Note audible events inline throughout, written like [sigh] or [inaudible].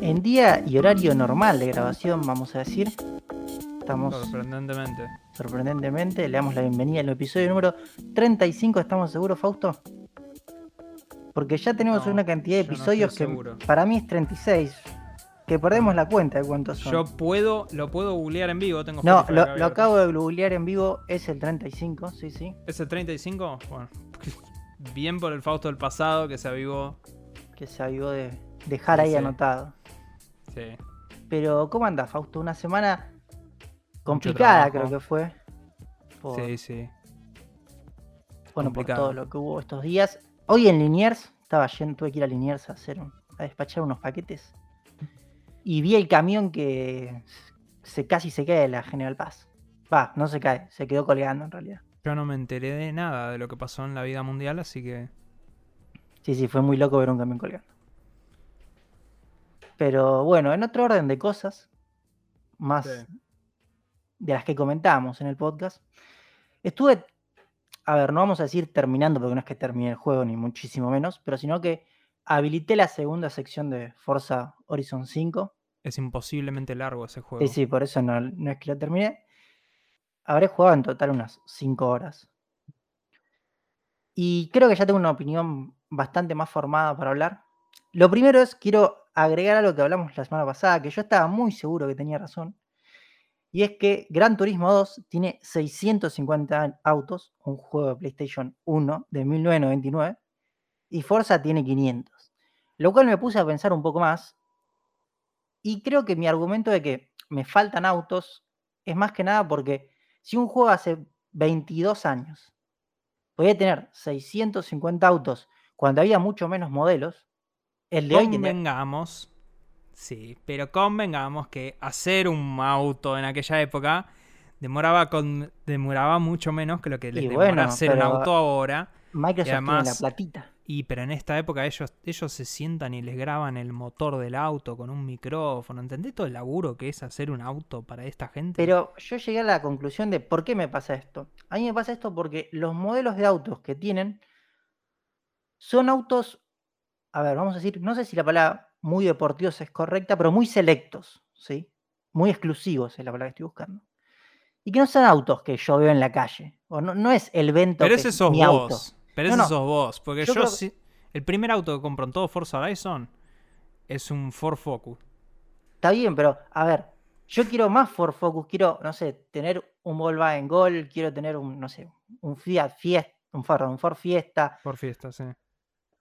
En día y horario normal de grabación, vamos a decir, estamos Sorprendentemente. sorprendentemente, le damos la bienvenida al episodio número 35, ¿estamos seguros, Fausto? Porque ya tenemos No, una cantidad de no episodios que para mí es 36, que perdemos la cuenta de cuántos son. Yo puedo, lo puedo googlear en vivo, tengo no, lo, acabo de googlear en vivo, es el 35, sí, sí, ¿Es el 35? Bueno, [laughs] bien por el Fausto del pasado que se avivó. que se avivó de dejar ahí Sí. anotado. Sí. Pero, ¿cómo anda, Fausto? Una semana complicada, creo que fue. Por- Sí, sí. Bueno, por todo lo que hubo estos días. Hoy en Liniers, estaba yendo, tuve que ir a Liniers a hacer un- a despachar unos paquetes. Y vi el camión que se casi se cae de la General Paz. Va, no se cae, se quedó colgando en realidad. Yo no me enteré de nada de lo que pasó en la vida mundial, así que. Sí, sí, fue muy loco ver un camión colgando. Pero bueno, en otro orden de cosas, más Sí. de las que comentábamos en el podcast, estuve, a ver, no vamos a decir terminando, porque no es que termine el juego, ni muchísimo menos, pero sino que habilité la segunda sección de Forza Horizon 5. Es imposiblemente largo ese juego. Sí, sí, por eso no, no es que lo terminé. Habré jugado en total unas 5 horas. Y creo que ya tengo una opinión bastante más formada para hablar. Lo primero es, quiero agregar a lo que hablamos la semana pasada, que yo estaba muy seguro que tenía razón. Y es que Gran Turismo 2 tiene 650 autos, un juego de PlayStation 1 de 1999, y Forza tiene 500. Lo cual me puse a pensar un poco más. Y creo que mi argumento de que me faltan autos es más que nada porque si un juego hace 22 años podía tener 650 autos cuando había mucho menos modelos, el de hoy tiene... Convengamos. Sí, pero convengamos que hacer un auto en aquella época demoraba con demoraba mucho menos que lo que les Y demora bueno, hacer un auto ahora. Microsoft tiene la además- platita. Y pero en esta época ellos, ellos se sientan y les graban el motor del auto con un micrófono. ¿Entendés todo el laburo que es hacer un auto para esta gente? Pero yo llegué a la conclusión de por qué me pasa esto. A mí me pasa esto porque los modelos de autos que tienen son autos, a ver, vamos a decir, no sé si la palabra muy deportivos es correcta, pero muy selectos, ¿sí? Muy exclusivos es la palabra que estoy buscando. Y que no son autos que yo veo en la calle. O no, no es el vento Pero que ese es sos mi vos. auto. Pero No, ese no. sos vos. Porque Yo yo, que- el primer auto que compro en todo Forza Horizon es un Ford Focus. Está bien, pero a ver, yo quiero más Ford Focus, quiero, no sé, tener un Volkswagen Gol, quiero tener un, no sé, un Fiat Fiesta, un Ford, un Ford Fiesta, Por fiesta, sí.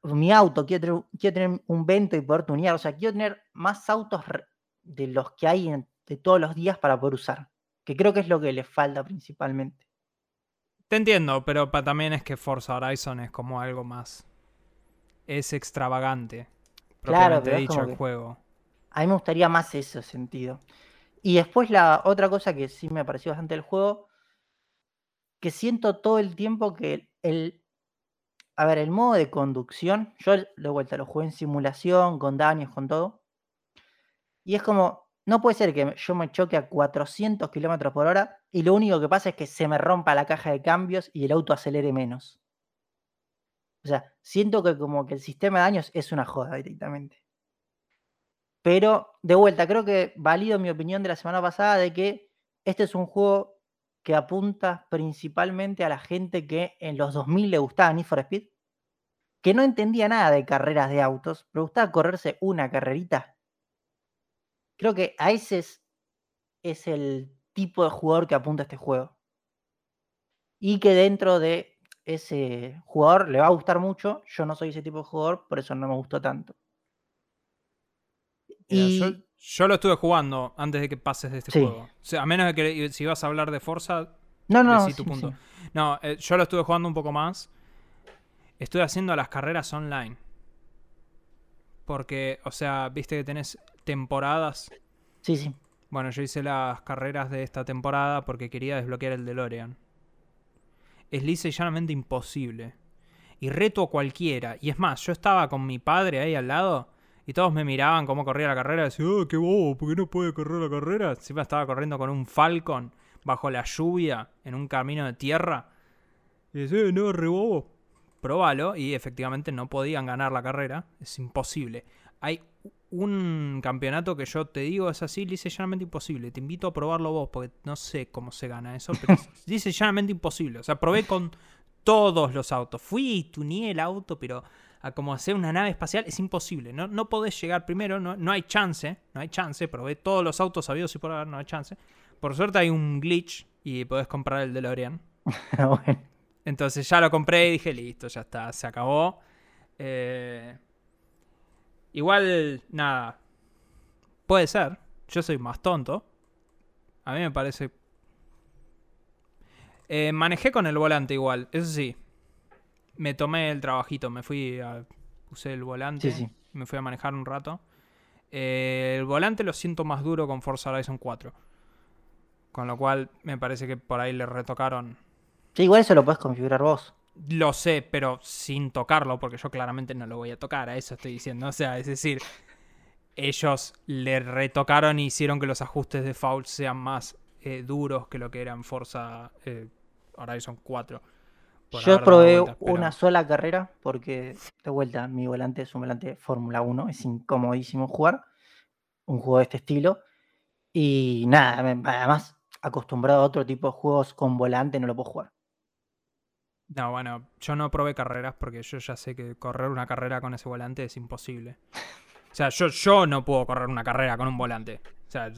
mi auto, quiero tener, quiero tener un Vento y poder tunear, o sea, quiero tener más autos de los que hay en- de todos los días para poder usar, que creo que es lo que le falta principalmente. Te entiendo, pero pa- también es que Forza Horizon es como algo más. Es extravagante. Claro, es dicho como el que- juego. A mí me gustaría más ese sentido. Y después la otra cosa que sí me pareció bastante del juego, que siento todo el tiempo que el, el- a ver, el modo de conducción, yo de vuelta lo jugué en simulación, con daños, con todo. Y es como, no puede ser que yo me choque a 400 kilómetros por hora y lo único que pasa es que se me rompa la caja de cambios y el auto acelere menos. O sea, siento que como que el sistema de daños es una joda directamente. Pero, de vuelta, creo que valido mi opinión de la semana pasada de que este es un juego que apunta principalmente a la gente que en los 2000 le gustaba Need for Speed, que no entendía nada de carreras de autos, pero gustaba correrse una carrerita. Creo que a ese es, es el tipo de jugador que apunta a este juego. Y que dentro de ese jugador le va a gustar mucho. Yo no soy ese tipo de jugador, por eso no me gustó tanto. Mira, Y yo, yo lo estuve jugando antes de que pases de este Sí. juego. O sea, a menos de que si vas a hablar de Forza, no, no, tu punto. sí. No, eh, yo lo estuve jugando un poco más. Estoy haciendo las carreras online. Porque, o sea, viste que tenés temporadas. Sí, sí. Bueno, yo hice las carreras de esta temporada porque quería desbloquear el DeLorean. Es lisa y llanamente imposible. Y reto a cualquiera. Y es más, yo estaba con mi padre ahí al lado y todos me miraban cómo corría la carrera y decían, oh, qué bobo, ¿por qué no puede correr la carrera? Siempre estaba corriendo con un Falcon bajo la lluvia en un camino de tierra. Y decía, "Eh, no, re bobo. probalo. Y efectivamente no podían ganar la carrera. Es imposible. Hay un campeonato que yo te digo es así, dice llanamente imposible. Te invito a probarlo vos, porque no sé cómo se gana eso, pero [laughs] dice llanamente imposible. O sea, probé con todos los autos. Fui y tuneé el auto, pero a como hacer una nave espacial es imposible. No, no podés llegar primero, no, no hay chance, no hay chance. Probé todos los autos sabidos y por haber, no hay chance. Por suerte hay un glitch y podés comprar el DeLorean. [laughs] bueno. Entonces ya lo compré y dije, listo, ya está, se acabó. Eh, igual, nada. Puede ser. Yo soy más tonto. A mí me parece... Eh, manejé con el volante igual, eso sí. Me tomé el trabajito, me fui a... Usé el volante, Sí, sí. me fui a manejar un rato. Eh, el volante lo siento más duro con Forza Horizon 4. Con lo cual me parece que por ahí le retocaron Sí, igual eso lo puedes configurar vos. Lo sé, pero sin tocarlo, porque yo claramente no lo voy a tocar, a eso estoy diciendo. O sea, es decir, ellos le retocaron y hicieron que los ajustes de foul sean más eh, duros que lo que eran Forza eh, Horizon 4. por Yo probé pero- una sola carrera porque, de vuelta, mi volante es un volante Fórmula 1, es incomodísimo jugar un juego de este estilo. Y nada, además, acostumbrado a otro tipo de juegos con volante, no lo puedo jugar. No, bueno, yo no probé carreras porque yo ya sé que correr una carrera con ese volante es imposible. O sea, yo, yo no puedo correr una carrera con un volante. O sea,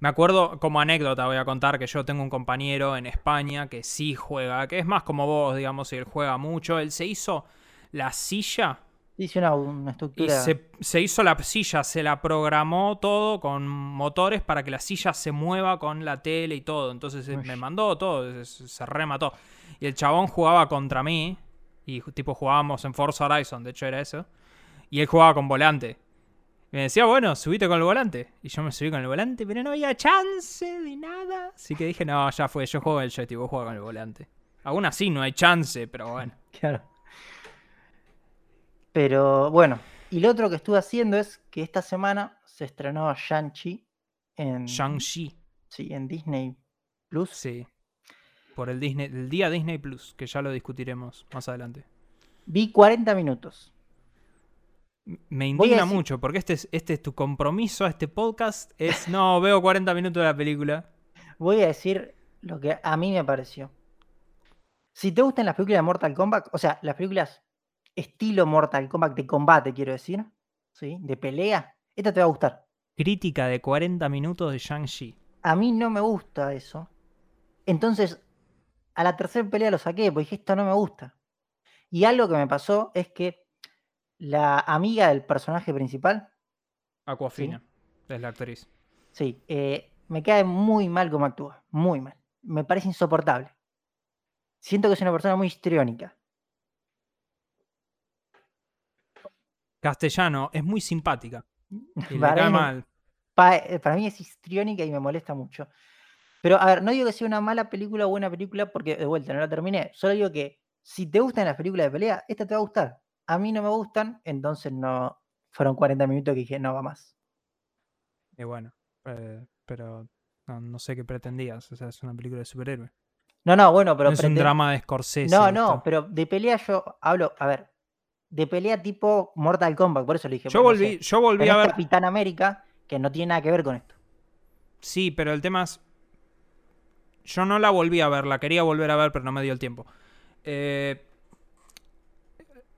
me acuerdo, como anécdota voy a contar que yo tengo un compañero en España que sí juega, que es más como vos, digamos, y él juega mucho. Él se hizo la silla Hice una, una y estructura. se, se hizo la silla, se la programó todo con motores para que la silla se mueva con la tele y todo. Entonces eh, Uy. me mandó todo, se, se remató. Y el chabón jugaba contra mí, y tipo jugábamos en Forza Horizon, de hecho era eso. Y él jugaba con volante. Y me decía, bueno, subite con el volante. Y yo me subí con el volante, pero no había chance de nada. Así que dije, no, ya fue, yo juego el joystick, vos juega con el volante. Aún así no hay chance, pero bueno. [laughs] Claro. Pero bueno, y lo otro que estuve haciendo es que esta semana se estrenó Shang-Chi en, Shang-Chi. sí, en Disney Plus. Sí. Por el Disney, el día Disney Plus, que ya lo discutiremos más adelante. Vi 40 minutos. Me indigna decir- mucho, porque este es, este es tu compromiso a este podcast. Es, no, [laughs] veo 40 minutos de la película. Voy a decir lo que a mí me pareció. Si te gustan las películas de Mortal Kombat, o sea, las películas estilo Mortal Kombat de combate, quiero decir, ¿sí? De pelea, esta te va a gustar. Crítica de 40 minutos de Shang-Chi. A mí no me gusta eso. Entonces, a la tercera pelea lo saqué, porque dije, esto no me gusta. Y algo que me pasó es que la amiga del personaje principal, Aquafina es la actriz. sí, eh, me cae muy mal como actúa, muy mal. Me parece insoportable. Siento que es una persona muy histriónica. Castellano, es muy simpática. [laughs] Y Para cae mí mal. Pa- eh, para mí es histriónica y me molesta mucho. Pero, a ver, no digo que sea una mala película o buena película porque, de vuelta, no la terminé. Solo digo que si te gustan las películas de pelea, esta te va a gustar. A mí no me gustan, entonces no. Fueron 40 minutos que dije, no va más. Y bueno, eh, pero no, no sé qué pretendías. O sea, es una película de superhéroe. No, no, bueno, pero. No es un drama de Scorsese. No, no, esto. pero de pelea yo hablo, a ver, de pelea tipo Mortal Kombat, por eso le dije. Yo bueno, no volví, sé, yo volví a ver. Capitán América, que no tiene nada que ver con esto. Sí, pero el tema es. Yo no la volví a ver, la quería volver a ver, pero no me dio el tiempo. Eh,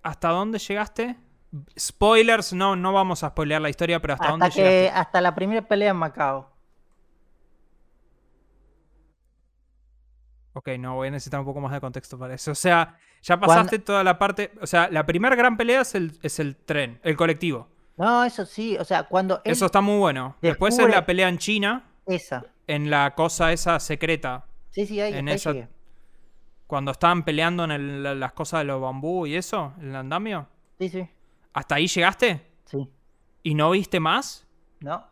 ¿Hasta dónde llegaste? Spoilers, no, no vamos a spoilear la historia, pero ¿hasta, Hasta, dónde que, llegaste? hasta la primera pelea en Macao. Ok, no, voy a necesitar un poco más de contexto para eso. O sea, ya pasaste toda la parte. O sea, la primera gran pelea es el, es el tren, el colectivo. No, eso sí, o sea, cuando él Eso está muy bueno. Después es la pelea en China, esa. en la cosa esa secreta. Sí, sí, ahí, En ahí esa- llegué. Cuando estaban peleando en el- la- las cosas de los bambú y eso, el andamio. Sí, sí, ¿Hasta ahí llegaste? sí. ¿Y no viste más? ¿No?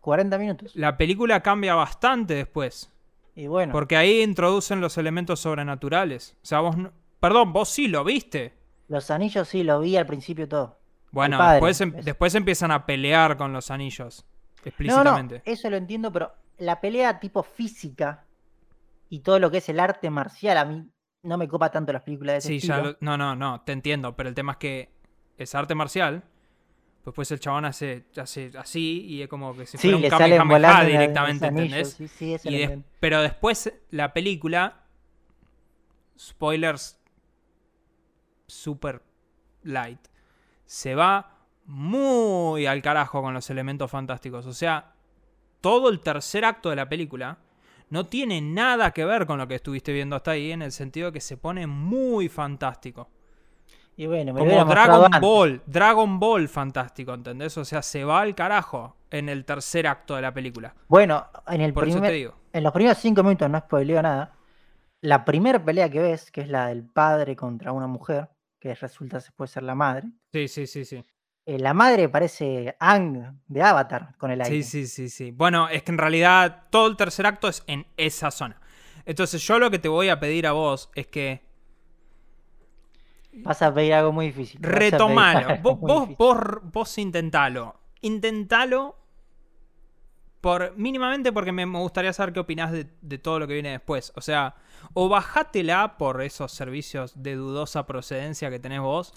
40 minutos. La película cambia bastante después. Y bueno, Porque ahí introducen los elementos sobrenaturales. O sea, vos. no- Perdón, vos sí lo viste. los anillos sí lo vi al principio todo. Bueno, padre, después, em- después empiezan a pelear con los anillos. No, no, Explícitamente. eso lo entiendo, pero la pelea tipo física y todo lo que es el arte marcial a mí no me copa tanto las películas de ese Sí, estilo. ya lo- No, no, no, te entiendo, pero el tema es que es arte marcial. Después el chabón hace, hace así y es como que si Sí, fuera un Kamehameha directamente, anillos, ¿entendés? Sí, sí, Y entiendo. pero después la película, spoilers super light, se va muy al carajo con los elementos fantásticos. O sea, todo el tercer acto de la película no tiene nada que ver con lo que estuviste viendo hasta ahí, en el sentido de que se pone muy fantástico. Y bueno, me lo Como Dragon antes. Ball, Dragon Ball fantástico, ¿entendés? O sea, se va al carajo en el tercer acto de la película. Bueno, en, el Por eso te digo. en los primeros cinco minutos, no spoileo nada, la primera pelea que ves, que es la del padre contra una mujer, que resulta después ser la madre, Sí, sí, sí, sí. eh, la madre parece Ang de Avatar con el aire. Sí, sí, sí, sí. Bueno, es que en realidad todo el tercer acto es en esa zona. Entonces yo lo que te voy a pedir a vos es que Vas a pedir algo muy difícil. vas retomalo. Vos, vos, difícil. vos, vos intentalo. Intentalo por, mínimamente porque me, me gustaría saber qué opinás de, de todo lo que viene después. O sea, o bajátela por esos servicios de dudosa procedencia que tenés vos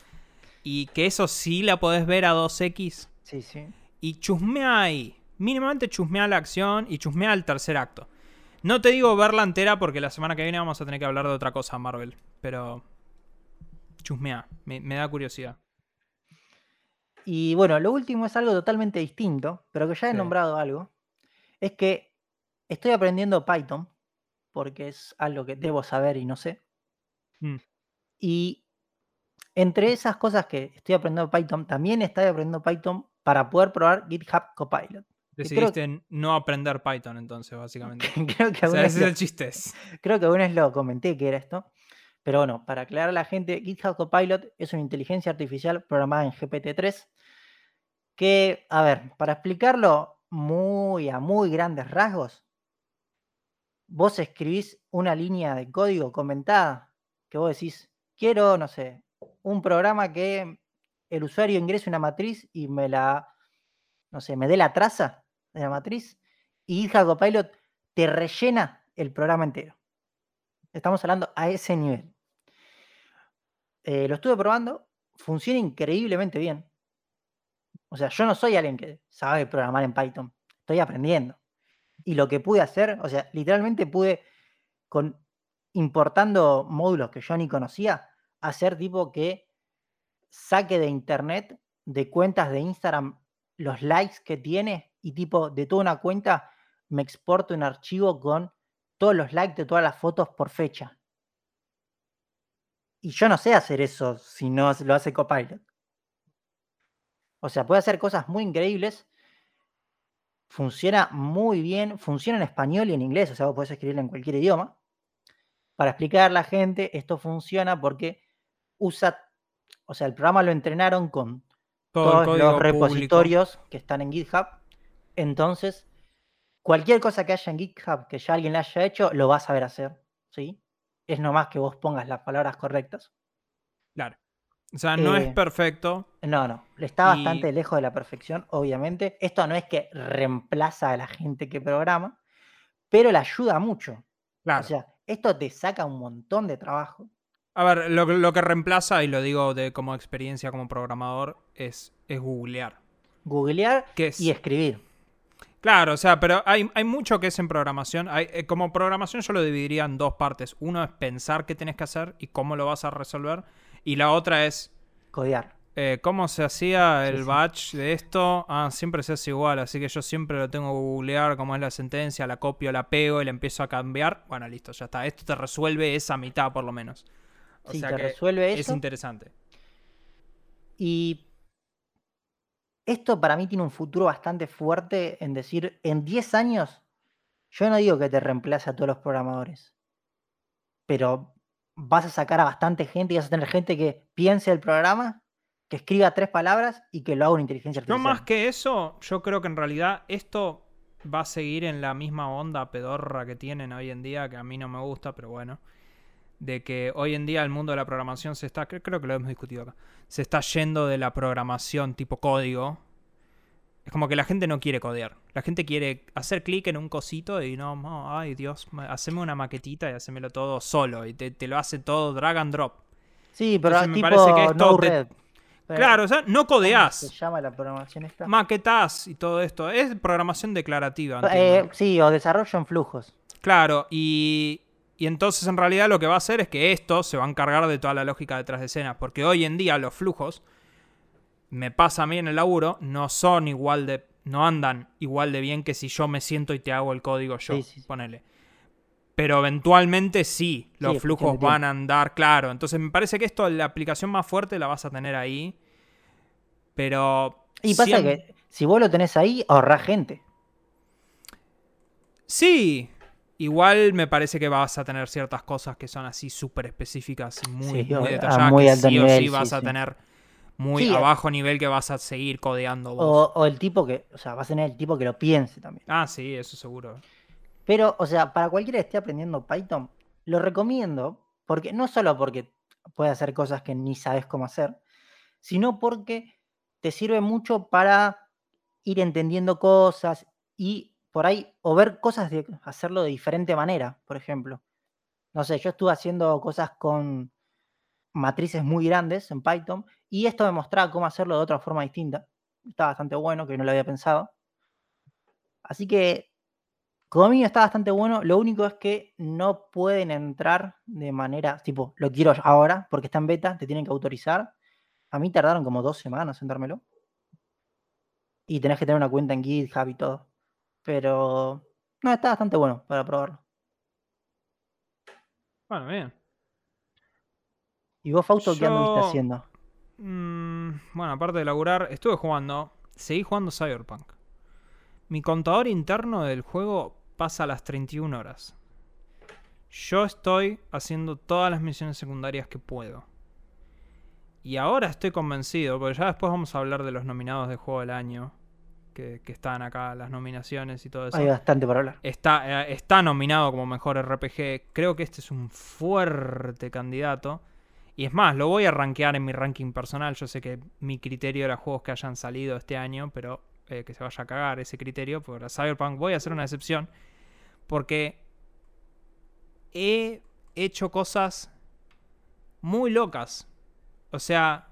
y que eso sí la podés ver a 2X Sí, sí. y chusmea ahí. Mínimamente chusmea la acción y chusmea el tercer acto. No te digo verla entera porque la semana que viene vamos a tener que hablar de otra cosa, Marvel. Pero chusmea, me, me da curiosidad. Y bueno, lo último es algo totalmente distinto, pero que ya he Sí. nombrado algo. Es que estoy aprendiendo Python, porque es algo que debo saber y no sé. Mm. Y entre esas cosas que estoy aprendiendo Python, también estoy aprendiendo Python para poder probar GitHub Copilot. Que Decidiste no aprender Python entonces, básicamente. [laughs] creo, que O sea, ese es el chiste. [laughs] creo que alguna vez lo comenté que era esto. Pero bueno, para aclarar a la gente, GitHub Copilot es una inteligencia artificial programada en GPT-3 que, a ver, para explicarlo muy a muy grandes rasgos, vos escribís una línea de código comentada que vos decís, quiero, no sé, un programa que el usuario ingrese una matriz y me la, no sé, me dé la traza de la matriz y GitHub Copilot te rellena el programa entero. Estamos hablando a ese nivel. Eh, lo estuve probando, funciona increíblemente bien. O sea, yo no soy alguien que sabe programar en Python, estoy aprendiendo. Y lo que pude hacer, o sea, literalmente pude, con, importando módulos que yo ni conocía, hacer tipo que saque de internet, de cuentas de Instagram, los likes que tiene y tipo de toda una cuenta me exporto un archivo con todos los likes de todas las fotos por fecha. Y yo no sé hacer eso si no lo hace Copilot. O sea, puede hacer cosas muy increíbles. Funciona muy bien. Funciona en español y en inglés. O sea, vos podés escribirlo en cualquier idioma. Para explicar a la gente, esto funciona porque usa. O sea, el programa lo entrenaron con Todo todos los público. repositorios que están en GitHub. Entonces, cualquier cosa que haya en GitHub que ya alguien la haya hecho, lo vas a saber hacer. ¿sí? Es nomás que vos pongas las palabras correctas. Claro. O sea, no es Eh, perfecto. No, no. Está Y- bastante lejos de la perfección, obviamente. Esto no es que reemplaza a la gente que programa, pero le ayuda mucho. Claro. O sea, esto te saca un montón de trabajo. A ver, lo, que- lo que reemplaza, y lo digo de como experiencia como programador, es, es googlear. Googlear es, y escribir. Claro, o sea, pero hay, hay mucho que es en programación. Hay, eh, como programación yo lo dividiría en dos partes. Uno es pensar qué tenés que hacer y cómo lo vas a resolver. Y la otra es Codear. eh, cómo se hacía el sí. batch de esto. Ah, siempre se hace igual, así que yo siempre lo tengo que googlear cómo es la sentencia, la copio, la pego y la empiezo a cambiar. Bueno, listo, ya está. Esto te resuelve esa mitad por lo menos. O Sí, sea te que resuelve es eso. interesante. Y esto para mí tiene un futuro bastante fuerte en decir, en 10 años, yo no digo que te reemplace a todos los programadores, pero vas a sacar a bastante gente y vas a tener gente que piense el programa, que escriba tres palabras y que lo haga una inteligencia No artificial. más que eso, yo creo que en realidad esto va a seguir en la misma onda pedorra que tienen hoy en día, que a mí no me gusta, pero bueno. De que hoy en día el mundo de la programación se está, cre- creo que lo hemos discutido acá, se está yendo de la programación tipo código Es como que la gente no quiere codear. La gente quiere hacer clic en un cosito y no, no, ay Dios, haceme una maquetita y hacémelo todo solo. Y te, te lo hace todo drag and drop. Sí, pero Entonces me tipo parece que esto no te- red. Pero, Claro, o sea, no ¿cómo codeás. se llama la programación esta? Maquetás y todo esto. Es programación declarativa. Eh, sí, o desarrollo en flujos. Claro, y, y entonces en realidad lo que va a hacer es que esto se va a encargar de toda la lógica detrás de escena. Porque hoy en día los flujos, me pasa a mí en el laburo, no son igual de. no andan igual de bien que si yo me siento y te hago el código yo. Sí, sí, sí. Ponele. Pero eventualmente sí, los flujos van a andar, claro. Entonces me parece que esto, la aplicación más fuerte la vas a tener ahí. Pero. Y pasa que si vos lo tenés ahí, ahorrás gente. Sí, igual me parece que vas a tener ciertas cosas que son así súper específicas y muy, Sí, detalladas. muy que sí o nivel, sí sí, vas a tener muy Sí, a eh. bajo nivel que vas a seguir codeando vos. O, o el tipo que, o sea, vas a tener el tipo que lo piense también. Ah, sí, eso seguro. Pero, o sea, para cualquiera que esté aprendiendo Python, lo recomiendo, porque no solo porque puede hacer cosas que ni sabes cómo hacer, sino porque te sirve mucho para ir entendiendo cosas y por ahí, o ver cosas de hacerlo de diferente manera, por ejemplo. No sé, yo estuve haciendo cosas con matrices muy grandes en Python y esto me mostraba cómo hacerlo de otra forma distinta. Está bastante bueno, que no lo había pensado. Así que Conmigo está bastante bueno. Lo único es que no pueden entrar de manera, tipo, lo quiero ahora porque está en beta, te tienen que autorizar. A mí tardaron como dos semanas en dármelo. Y tenés que tener una cuenta en GitHub y todo. Pero no, está bastante bueno para probarlo. Bueno, bien. ¿Y vos, Fausto, qué anduviste Yo- haciendo? Mm, bueno, aparte de laburar, estuve jugando. Seguí jugando Cyberpunk. Mi contador interno del juego pasa a las 31 horas. Yo estoy haciendo todas las misiones secundarias que puedo. Y ahora estoy convencido, porque ya después vamos a hablar de los nominados de juego del año. Que, que están acá, las nominaciones y todo eso. Hay bastante para hablar. Está, eh, está nominado como mejor RPG. Creo que este es un fuerte candidato. Y es más, lo voy a rankear en mi ranking personal. Yo sé que mi criterio era juegos que hayan salido este año, pero eh, que se vaya a cagar ese criterio. Por Cyberpunk voy a hacer una excepción. Porque he hecho cosas muy locas. O sea,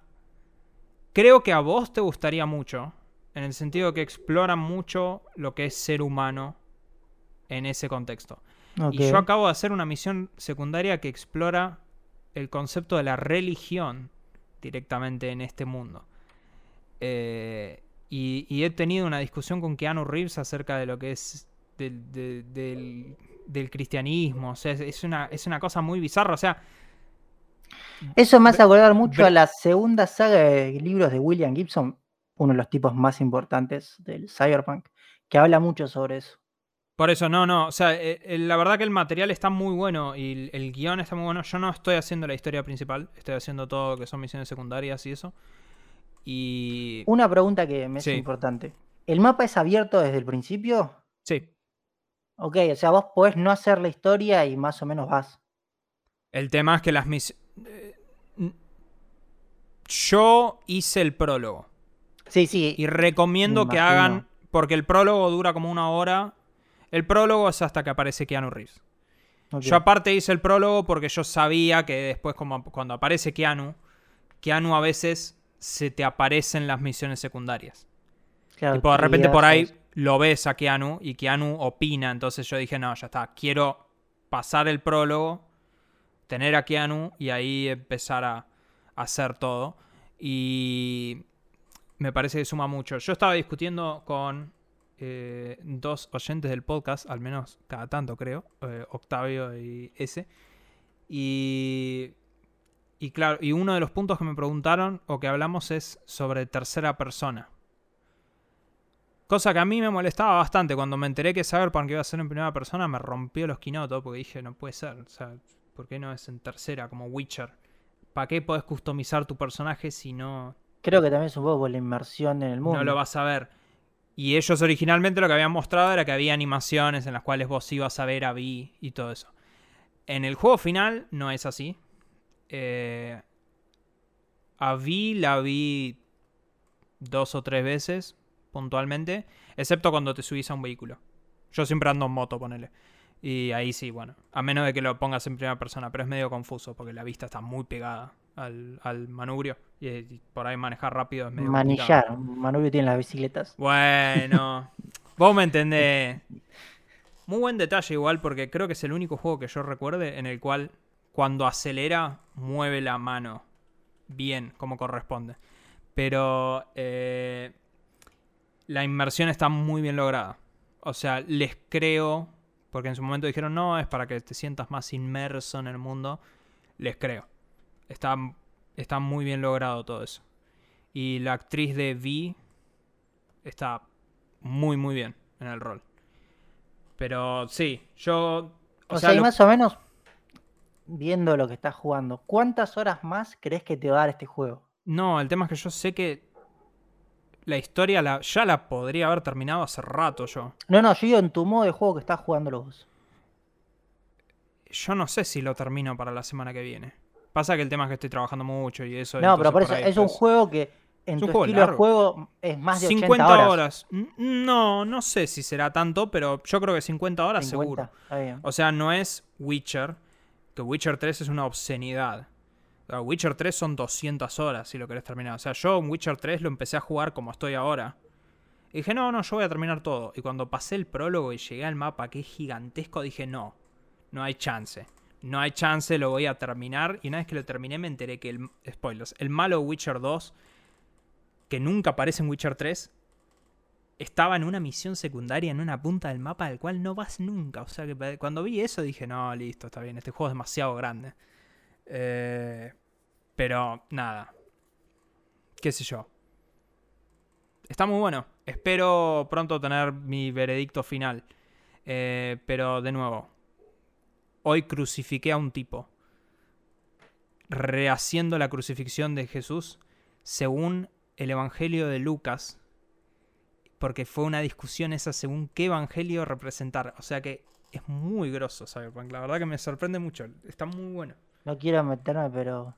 creo que a vos te gustaría mucho. En el sentido de que exploran mucho lo que es ser humano en ese contexto. Y yo acabo de hacer una misión secundaria que explora el concepto de la religión directamente en este mundo. Eh, y, y he tenido una discusión con Keanu Reeves acerca de lo que es del, de- del, del cristianismo. O sea, es, es una, es una cosa muy bizarra. O sea, Eso me hace acordar mucho a la segunda saga de libros de William Gibson, uno de los tipos más importantes del Cyberpunk, que habla mucho sobre eso. Por eso, no, no. O sea, eh, eh, la verdad que el material está muy bueno y el, el guion está muy bueno. Yo no estoy haciendo la historia principal, estoy haciendo todo lo que son misiones secundarias y eso. Y. Una pregunta que me es Sí. importante. ¿El mapa es abierto desde el principio? Sí. Ok, o sea, vos podés no hacer la historia y más o menos vas. El tema es que las misiones. Yo hice el prólogo. Sí, sí. Y recomiendo que hagan. Porque el prólogo dura como una hora. El prólogo es hasta que aparece Keanu Reeves. Yo aparte hice el prólogo porque yo sabía que después como cuando aparece Keanu, Keanu a veces se te aparecen las misiones secundarias. Claro, Tipo, de repente por ahí lo ves a Keanu y Keanu opina. Entonces yo dije, no, ya está. Quiero pasar el prólogo, tener a Keanu y ahí empezar a, a hacer todo. Y me parece que suma mucho. Yo estaba discutiendo con eh, dos oyentes del podcast, al menos cada tanto creo, eh, Octavio y ese. Y, y claro, y uno de los puntos que me preguntaron o que hablamos es sobre tercera persona. Cosa que a mí me molestaba bastante. Cuando me enteré que Cyberpunk iba a ser en primera persona, me rompió los quinotos porque dije, no puede ser. O sea, ¿por qué no es en tercera como Witcher? ¿Para qué podés customizar tu personaje si no, Creo que también es un poco por la inmersión en el mundo. no lo vas a ver? Y ellos originalmente lo que habían mostrado era que había animaciones en las cuales vos ibas a ver a Vi y todo eso. En el juego final no es así. Eh, a Vi la vi dos o tres veces. puntualmente, excepto cuando te subís a un vehículo. Yo siempre ando en moto, ponele. Y ahí sí, bueno, a menos de que lo pongas en primera persona, pero es medio confuso porque la vista está muy pegada al, al manubrio y, y por ahí manejar rápido es medio complicado. Manillar. Manubrio tiene las bicicletas. Bueno, [laughs] vos me entendés. Muy buen detalle igual porque creo que es el único juego que yo recuerde en el cual cuando acelera mueve la mano bien como corresponde. Pero eh, la inmersión está muy bien lograda. O sea, les creo, porque en su momento dijeron, no, es para que te sientas más inmerso en el mundo. Les creo. Está, está muy bien logrado todo eso. Y la actriz de Vi está muy, muy bien en el rol. Pero sí, yo... O, sea, y lo- más o menos, viendo lo que estás jugando, ¿cuántas horas más crees que te va a dar este juego? No, el tema es que yo sé que la historia la, ya la podría haber terminado hace rato yo. No, no, yo digo en tu modo de juego que estás jugando vos. Yo no sé si lo termino para la semana que viene. Pasa que el tema es que estoy trabajando mucho y eso. No, pero por eso es un juego que en Es un tu juego estilo de juego es más de 50 80 horas. horas. No, no sé si será tanto, pero yo creo que 50 horas 50, seguro. O sea, no es Witcher, que Witcher 3 es una obscenidad. O Witcher 3 son 200 horas si lo querés terminar. O sea, yo en Witcher 3 lo empecé a jugar como estoy ahora. Y dije, no, no, yo voy a terminar todo. Y cuando pasé el prólogo y llegué al mapa que es gigantesco, dije, no, no hay chance. No hay chance, lo voy a terminar. Y una vez que lo terminé me enteré que el... Spoilers. El malo Witcher 2, que nunca aparece en Witcher 3, estaba en una misión secundaria en una punta del mapa al cual no vas nunca. O sea que cuando vi eso dije, no, listo, está bien, este juego es demasiado grande. Eh, pero nada. Qué sé yo. Está muy bueno. Espero pronto tener mi veredicto final. Eh, pero de nuevo, hoy crucifiqué a un tipo. Rehaciendo la crucifixión de Jesús según el Evangelio de Lucas, porque fue una discusión esa según qué evangelio representar. O sea que es muy grosso Cyberpunk. La verdad que me sorprende mucho. Está muy bueno. No quiero meterme, pero.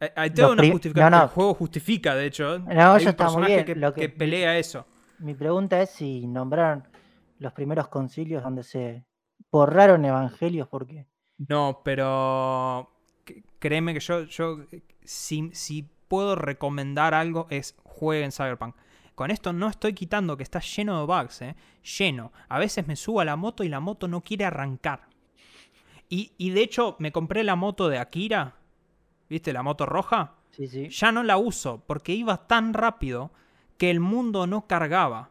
Eh, Hay toda una justificación. no, no. El juego justifica, de hecho. No, Hay un está muy personaje bien. Que, Lo que- que pelea eso. Mi pregunta es si nombraron los primeros concilios donde se borraron evangelios, porque. No, pero créeme que yo, yo eh, si, si puedo recomendar algo es jueguen Cyberpunk. Con esto no estoy quitando que está lleno de bugs, ¿eh? Lleno. A veces me subo a la moto y la moto no quiere arrancar. Y, y de hecho me compré la moto de Akira, ¿viste? La moto roja. Sí, sí. Ya no la uso porque iba tan rápido que el mundo no cargaba.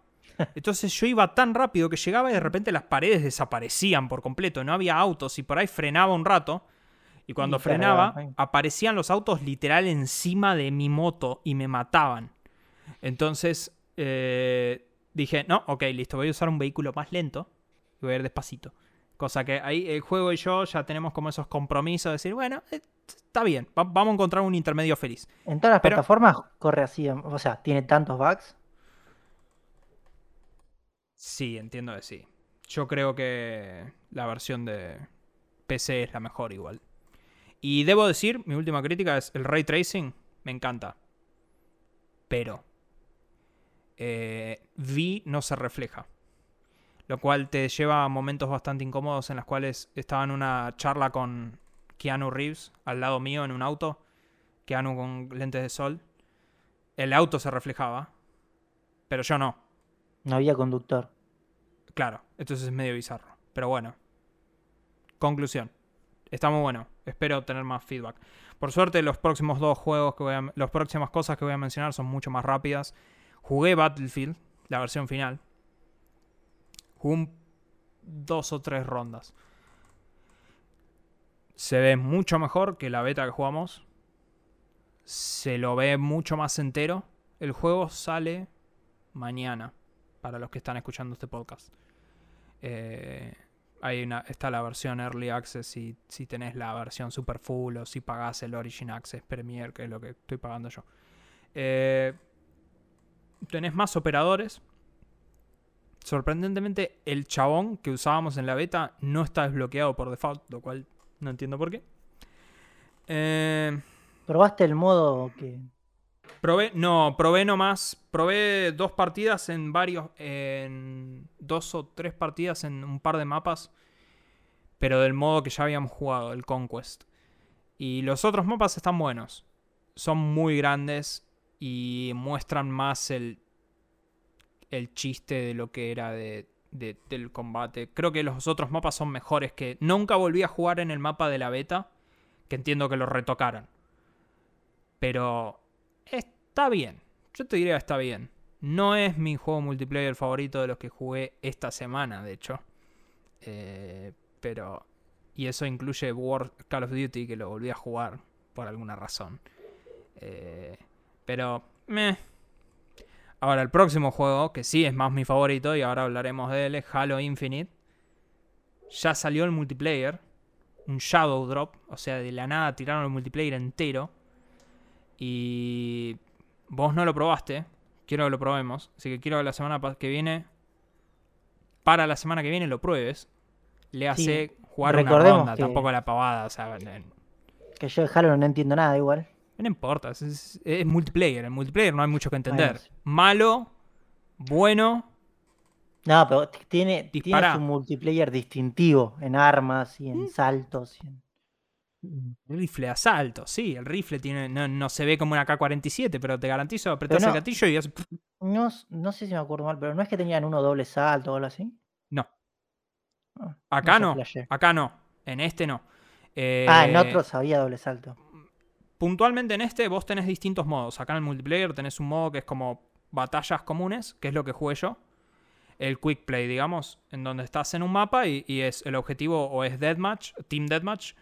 Entonces yo iba tan rápido que llegaba y de repente las paredes desaparecían por completo. No había autos y por ahí frenaba un rato. Y cuando Y frenaba, cargaba, aparecían los autos literal encima de mi moto y me mataban. Entonces eh, dije, no, ok, listo, voy a usar un vehículo más lento y voy a ir despacito. Cosa que ahí el juego y yo ya tenemos como esos compromisos de decir, bueno, eh, está bien, va- vamos a encontrar un intermedio feliz. En todas las Pero- plataformas corre así, o sea, tiene tantos bugs. Sí, entiendo que sí. Yo creo que la versión de PC es la mejor igual. Y debo decir, mi última crítica es el ray tracing, me encanta. Pero eh, V no se refleja. Lo cual te lleva a momentos bastante incómodos en los cuales estaba en una charla con Keanu Reeves al lado mío en un auto. Keanu con lentes de sol. El auto se reflejaba, pero yo no. No había conductor. Claro, entonces es medio bizarro. Pero bueno. Conclusión. Está muy bueno. Espero tener más feedback. Por suerte, los próximos dos juegos que voy a. Las próximas cosas que voy a mencionar son mucho más rápidas. Jugué Battlefield, la versión final. Jugué dos o tres rondas. Se ve mucho mejor que la beta que jugamos. Se lo ve mucho más entero. El juego sale mañana para los que están escuchando este podcast. Eh, hay una, está la versión Early Access si, si tenés la versión Super Full o si pagás el Origin Access Premier, que es lo que estoy pagando yo. Eh, tenés más operadores. Sorprendentemente, el chabón que usábamos en la beta no está desbloqueado por default, lo cual no entiendo por qué. Eh, ¿Probaste el modo que Probé, no, probé nomás. Probé dos partidas en varios. En dos o tres partidas en un par de mapas. Pero del modo que ya habíamos jugado, el Conquest. Y los otros mapas están buenos. Son muy grandes y muestran más el, el chiste de lo que era de, de- del combate. Creo que los otros mapas son mejores que... Nunca volví a jugar en el mapa de la beta, que entiendo que lo retocaran. Pero está bien. Yo te diría está bien. No es mi juego multiplayer favorito de los que jugué esta semana, de hecho. Eh, pero... Y eso incluye War Call of Duty, que lo volví a jugar por alguna razón. Eh, pero... Meh. Ahora, el próximo juego, que sí es más mi favorito, y ahora hablaremos de él, es Halo Infinite. Ya salió el multiplayer. Un Shadow Drop. O sea, de la nada tiraron el multiplayer entero. Y vos no lo probaste. Quiero que lo probemos. Así que quiero que la semana que viene. Para la semana que viene lo pruebes. Le hace jugar una ronda. que- Tampoco la pavada. O sea, Que yo de Halo no entiendo nada igual. no importa. Es, es- es multiplayer. En multiplayer no hay mucho que entender. Bueno. Malo. Bueno. No, pero tiene, tiene su multiplayer distintivo en armas y Mm. en saltos. y en- Rifle asalto, sí, el rifle tiene, no, no se ve como una K-47, pero te garantizo, apretás Pero el no. gatillo y hace... No, no sé si me acuerdo mal, pero no es que tenían uno doble salto o algo así. No. Ah, Acá no, acá no, en este no. Ah, en Eh, otros había doble salto. Puntualmente en este vos tenés distintos modos. Acá en el multiplayer tenés un modo que es como batallas comunes, que es lo que jugué yo. El quick play, digamos, en donde estás en un mapa y, y es el objetivo o es deathmatch, team deathmatch,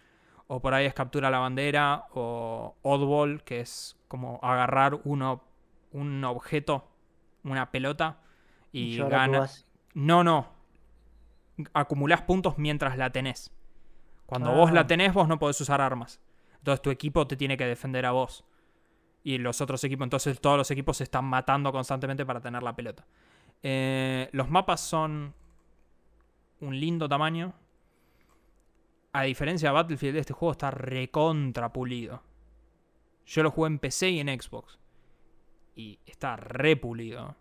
o por ahí es captura la bandera, o oddball, que es como agarrar uno, un objeto, una pelota, y yo ahora tú gana. vas- No, no. Acumulás puntos mientras la tenés. Cuando vos la Ah. tenés, vos no podés usar armas. Entonces tu equipo te tiene que defender a vos. Y los otros equipos, entonces todos los equipos se están matando constantemente para tener la pelota. Eh, los mapas son un lindo tamaño. A diferencia de Battlefield, este juego está recontra pulido. Yo lo jugué en PC y en Xbox. Y está re pulido.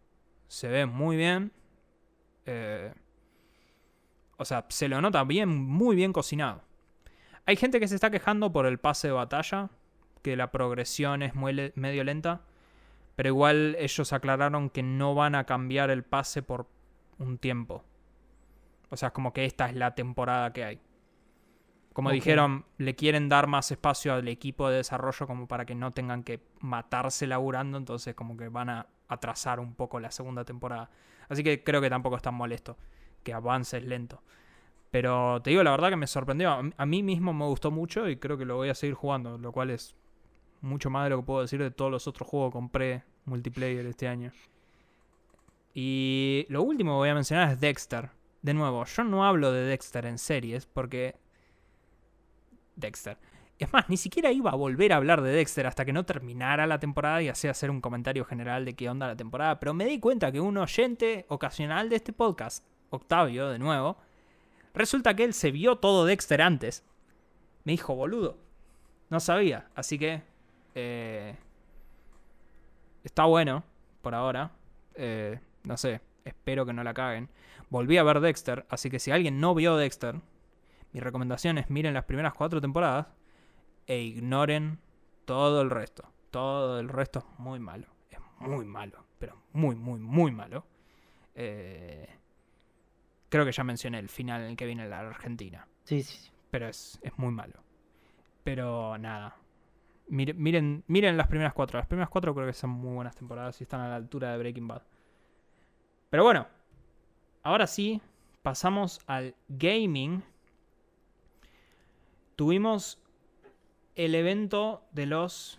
Se ve muy bien. Eh, o sea, se lo nota bien, muy bien cocinado. Hay gente que se está quejando por el pase de batalla, que la progresión es muy medio lenta, pero igual ellos aclararon que no van a cambiar el pase por un tiempo. O sea, como que esta es la temporada que hay. Como dijeron, le quieren dar más espacio al equipo de desarrollo como para que no tengan que matarse laburando, entonces como que van a atrasar un poco la segunda temporada. Así que creo que tampoco es tan molesto, que avance es lento. Pero te digo la verdad que me sorprendió. A mí mismo me gustó mucho y creo que lo voy a seguir jugando, lo cual es mucho más de lo que puedo decir de todos los otros juegos que compré multiplayer este año. Y lo último que voy a mencionar es Dexter. De nuevo, yo no hablo de Dexter en series porque... Dexter. Es más, ni siquiera iba a volver a hablar de Dexter hasta que no terminara la temporada y así hacer un comentario general de qué onda la temporada. Pero me di cuenta que un oyente ocasional de este podcast, Octavio, de nuevo, resulta que él se vio todo Dexter antes. Me dijo, boludo. No sabía. Así que... eh, está bueno, por ahora. Eh, no sé, espero que no la caguen. Volví a ver Dexter, así que si alguien no vio Dexter, mi recomendación es miren las primeras cuatro temporadas e ignoren todo el resto. Todo el resto es muy malo. Es muy malo, pero muy, muy, muy malo. Eh, creo que ya mencioné el final en el que viene la Argentina, Sí, sí, sí. pero es, es muy malo. Pero nada. Miren, miren, miren las primeras cuatro. Las primeras cuatro creo que son muy buenas temporadas y están a la altura de Breaking Bad. Pero bueno, ahora sí, pasamos al gaming. Tuvimos el evento de los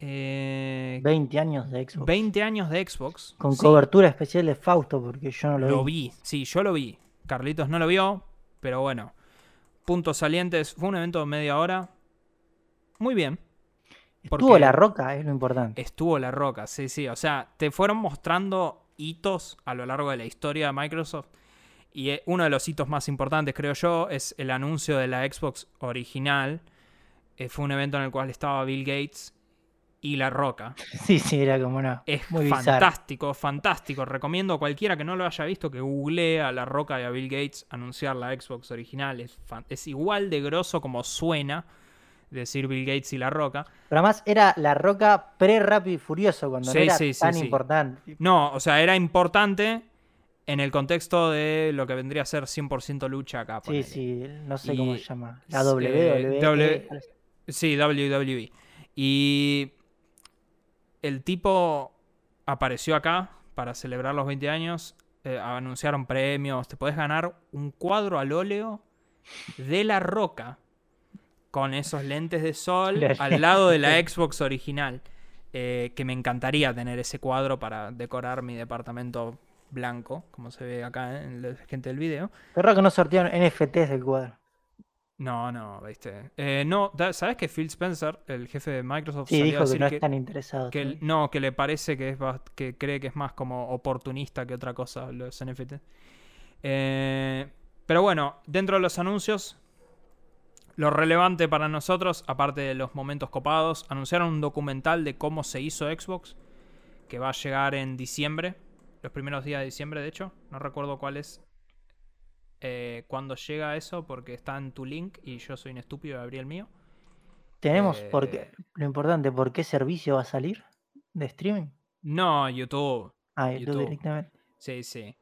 eh, 20 años de Xbox. 20 años de Xbox. Con Sí, cobertura especial de Fausto, porque yo no lo, Lo vi. vi, sí, yo lo vi. Carlitos no lo vio, pero bueno. Puntos salientes. Fue un evento de media hora. Muy bien. Estuvo la roca, es lo importante. Estuvo la roca, sí, sí. O sea, te fueron mostrando hitos a lo largo de la historia de Microsoft. Y eh, uno de los hitos más importantes, creo yo, es el anuncio de la Xbox original. Eh, fue un evento en el cual estaba Bill Gates y La Roca. [laughs] Sí, sí, era como una. Es muy bizarro. fantástico, fantástico. Recomiendo a cualquiera que no lo haya visto que googlee a La Roca y a Bill Gates anunciar la Xbox original. Es, fan- es igual de grosso como suena decir Bill Gates y La Roca. Pero además era la roca pre-rápido y furioso cuando Sí, no era sí, tan sí. importante. No, o sea, era importante en el contexto de lo que vendría a ser 100% lucha acá. Sí, ponele. sí, no sé cómo se llama. La eh, WWE. W- Sí, WWE. Y el tipo apareció acá para celebrar los 20 años. eh, anunciaron premios. Te podés ganar un cuadro al óleo de la roca con esos lentes de sol [laughs] al lado de la. Xbox original. eh, que me encantaría tener ese cuadro para decorar mi departamento blanco, como se ve acá en la gente del video. Pero que no sortearon NFTs del cuadro. No, no, viste. Eh, no, ¿sabes que Phil Spencer, el jefe de Microsoft, Sí, a dijo que no que, están interesados. que no, que le parece que es que cree que es más como oportunista que otra cosa los NFT. Eh, pero bueno, dentro de los anuncios, lo relevante para nosotros, aparte de los momentos copados, anunciaron un documental de cómo se hizo Xbox, que va a llegar en diciembre, los primeros días de diciembre, de hecho. No recuerdo cuál es eh, cuando llega eso, porque está en tu link y yo soy un estúpido y abrí el mío. Tenemos eh, por qué- lo importante, ¿por qué servicio va a salir de streaming? No, YouTube. Ah, YouTube, YouTube. directamente. Sí, sí.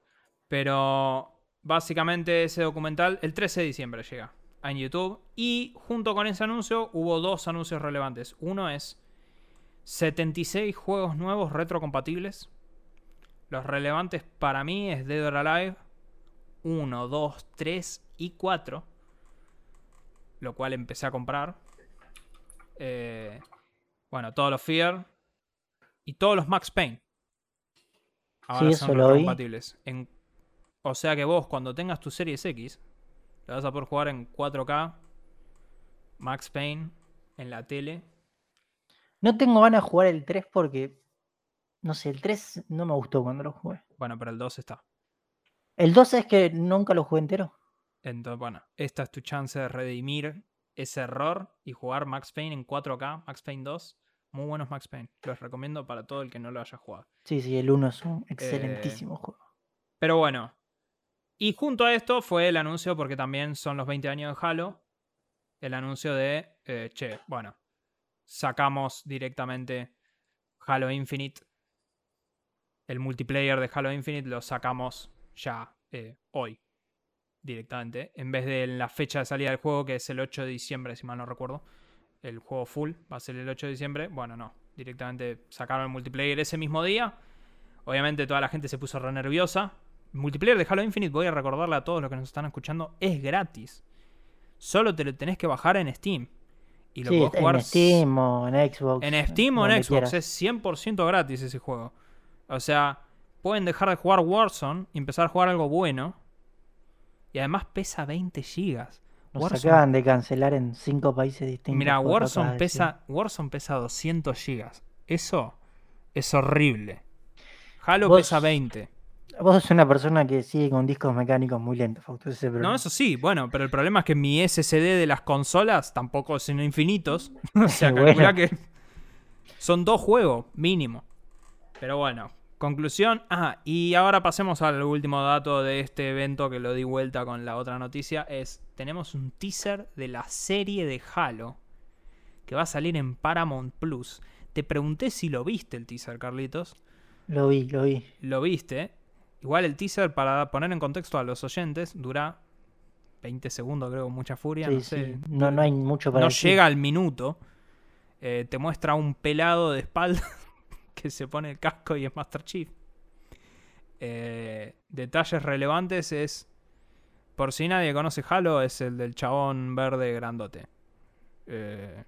Pero básicamente ese documental el 13 de diciembre llega en YouTube. Y junto con ese anuncio hubo dos anuncios relevantes. Uno es 76 juegos nuevos retrocompatibles. Los relevantes para mí es Dead or Alive 1, 2, 3 y 4. Lo cual empecé a comprar. Eh, bueno, todos los Fear. Y todos los Max Payne. Ahora Sí, son. En- o sea que vos, cuando tengas tu Series X, la vas a poder jugar en 4K, Max Payne, en la tele. No tengo ganas de jugar el 3 porque, no sé, el 3 no me gustó cuando lo jugué. Bueno, pero el 2 está. El 2 es que nunca lo jugué entero. Entonces, bueno, esta es tu chance de redimir ese error y jugar Max Payne en 4K, Max Payne 2. Muy buenos Max Payne. Los recomiendo para todo el que no lo haya jugado. Sí, sí, el 1 es Eh, un excelentísimo juego. Pero bueno. Y junto a esto fue el anuncio, porque también son los 20 años de Halo. El anuncio de, eh, che, bueno, sacamos directamente Halo Infinite. El multiplayer de Halo Infinite lo sacamos ya eh, hoy. Directamente. En vez de la fecha de salida del juego, que es el 8 de diciembre, si mal no recuerdo. El juego full va a ser el 8 de diciembre. Bueno, no. Directamente sacaron el multiplayer ese mismo día. Obviamente toda la gente se puso re nerviosa. El multiplayer de Halo Infinite, voy a recordarle a todos los que nos están escuchando, es gratis. Solo te lo tenés que bajar en Steam. Y lo Sí, podés jugar en Steam o en Xbox. en Steam o en Xbox. quieras. Es 100% gratis ese juego. O sea, pueden dejar de jugar Warzone y empezar a jugar algo bueno. Y además pesa 20 gigas. Nos Warzone- acaban de cancelar en cinco países distintos. Mira, Warzone pesa, Warzone pesa 200 gigas. Eso es horrible. Halo Vos- pesa 20. Vos sos una persona que sigue con discos mecánicos muy lentos, es No, eso sí, bueno, pero el problema es que mi SSD de las consolas tampoco son infinitos. [laughs] o sea, [laughs] Bueno. calcula que son dos juegos, mínimo. Pero bueno, conclusión. Ah, y ahora pasemos al último dato de este evento que lo di vuelta con la otra noticia. Es, tenemos un teaser de la serie de Halo que va a salir en Paramount Plus. Te pregunté si lo viste el teaser, Carlitos. Lo vi, lo vi. Lo viste. Igual el teaser, para poner en contexto a los oyentes, dura 20 segundos, creo, con mucha furia. Sí, no sé. sí. No, no hay mucho para No decir. llega al minuto. Eh, te muestra un pelado de espalda que se pone el casco y es Master Chief. Eh, detalles relevantes es. Por si nadie conoce Halo, es el del chabón verde grandote. Eh,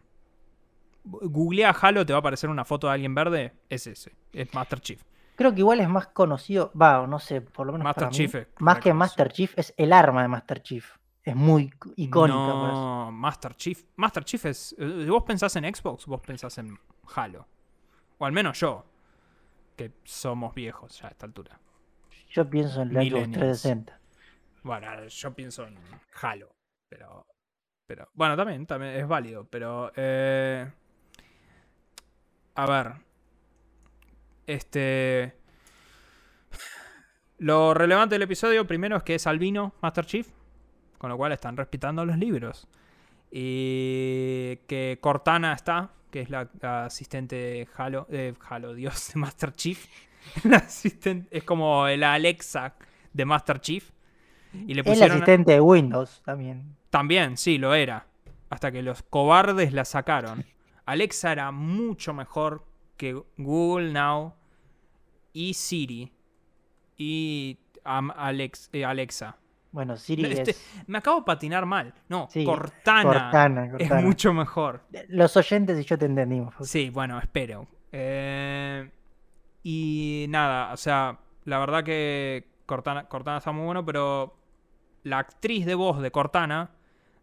googlea Halo, te va a aparecer una foto de alguien verde. Es ese, es Master Chief. Creo que igual es más conocido, va, no sé, por lo menos Master para Chief es más que. Master Chief es el arma de Master Chief. Es muy icónica. por eso. No, Master Chief. Master Chief es. eh, vos pensás en Xbox, vos pensás en Halo. O al menos yo. Que somos viejos ya a esta altura. Yo pienso en la Xbox Millennials. 360. Bueno, yo pienso en Halo. Pero. Pero. Bueno, también, también es válido. Pero. eh, A ver. Este. Lo relevante del episodio primero es que es albino Master Chief, con lo cual están respetando los libros. Y que Cortana está, que es la, la asistente de Halo, Halo, Dios, de Master Chief. [laughs] La asistente, es como la Alexa de Master Chief. Y le Es el asistente de Windows también. también, sí, lo era. Hasta que los cobardes la sacaron. [laughs] Alexa era mucho mejor que Google Now y Siri y Alex, eh, Alexa. Bueno, Siri No, este- es. me acabo de patinar mal. No, Sí, Cortana, Cortana, es Cortana. mucho mejor. Los oyentes y yo te entendimos. Sí, bueno, espero. Eh, y nada, o sea, la verdad que Cortana, Cortana está muy bueno, pero la actriz de voz de Cortana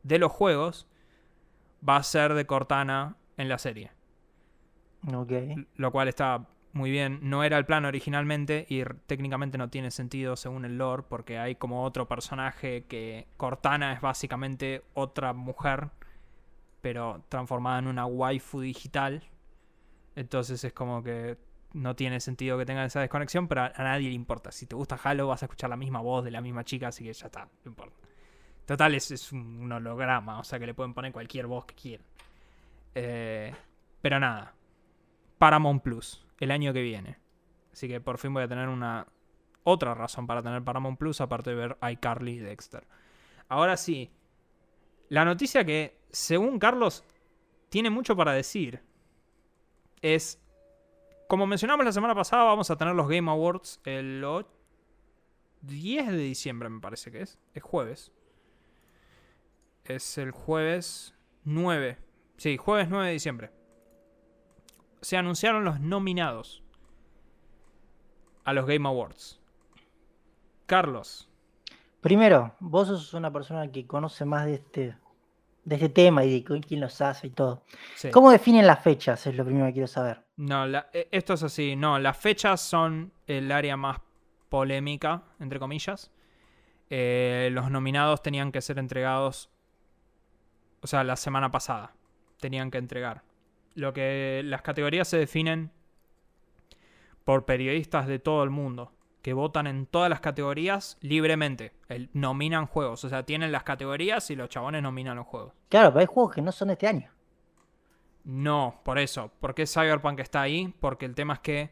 de los juegos va a ser de Cortana en la serie. Ok. Lo cual está muy bien. No era el plan originalmente y técnicamente no tiene sentido según el lore porque hay como otro personaje que Cortana es básicamente otra mujer pero transformada en una waifu digital. Entonces es como que no tiene sentido que tengan esa desconexión, pero a, nadie le importa. Si te gusta Halo vas a escuchar la misma voz de la misma chica, así que ya está, no importa. Total, es, es un, un holograma, o sea que le pueden poner cualquier voz que quieran. Eh, pero nada, Paramount Plus, el año que viene. Así que por fin voy a tener una otra razón para tener Paramount Plus, aparte de ver iCarly y Dexter. Ahora sí, la noticia que, según Carlos, tiene mucho para decir es, como mencionamos la semana pasada, vamos a tener los Game Awards el o- 10 de diciembre, me parece que es. Es jueves. Es el jueves 9. Sí, jueves 9 de diciembre. Se anunciaron los nominados a los Game Awards. Carlos, Primero, vos sos una persona que conoce más de este, de este tema y de quién los hace y todo. sí. ¿Cómo definen las fechas? Es lo primero que quiero saber. No, la- e- esto es así. No, las fechas son el área más polémica, entre comillas. Eh, los nominados tenían que ser entregados, o sea, la semana pasada. Tenían que entregar. Lo que las categorías se definen por periodistas de todo el mundo que votan en todas las categorías libremente. El- nominan juegos, o sea, tienen las categorías y los chabones nominan los juegos. Claro, pero hay juegos que no son este año. No, por eso. ¿Por qué Cyberpunk está ahí? Porque el tema es que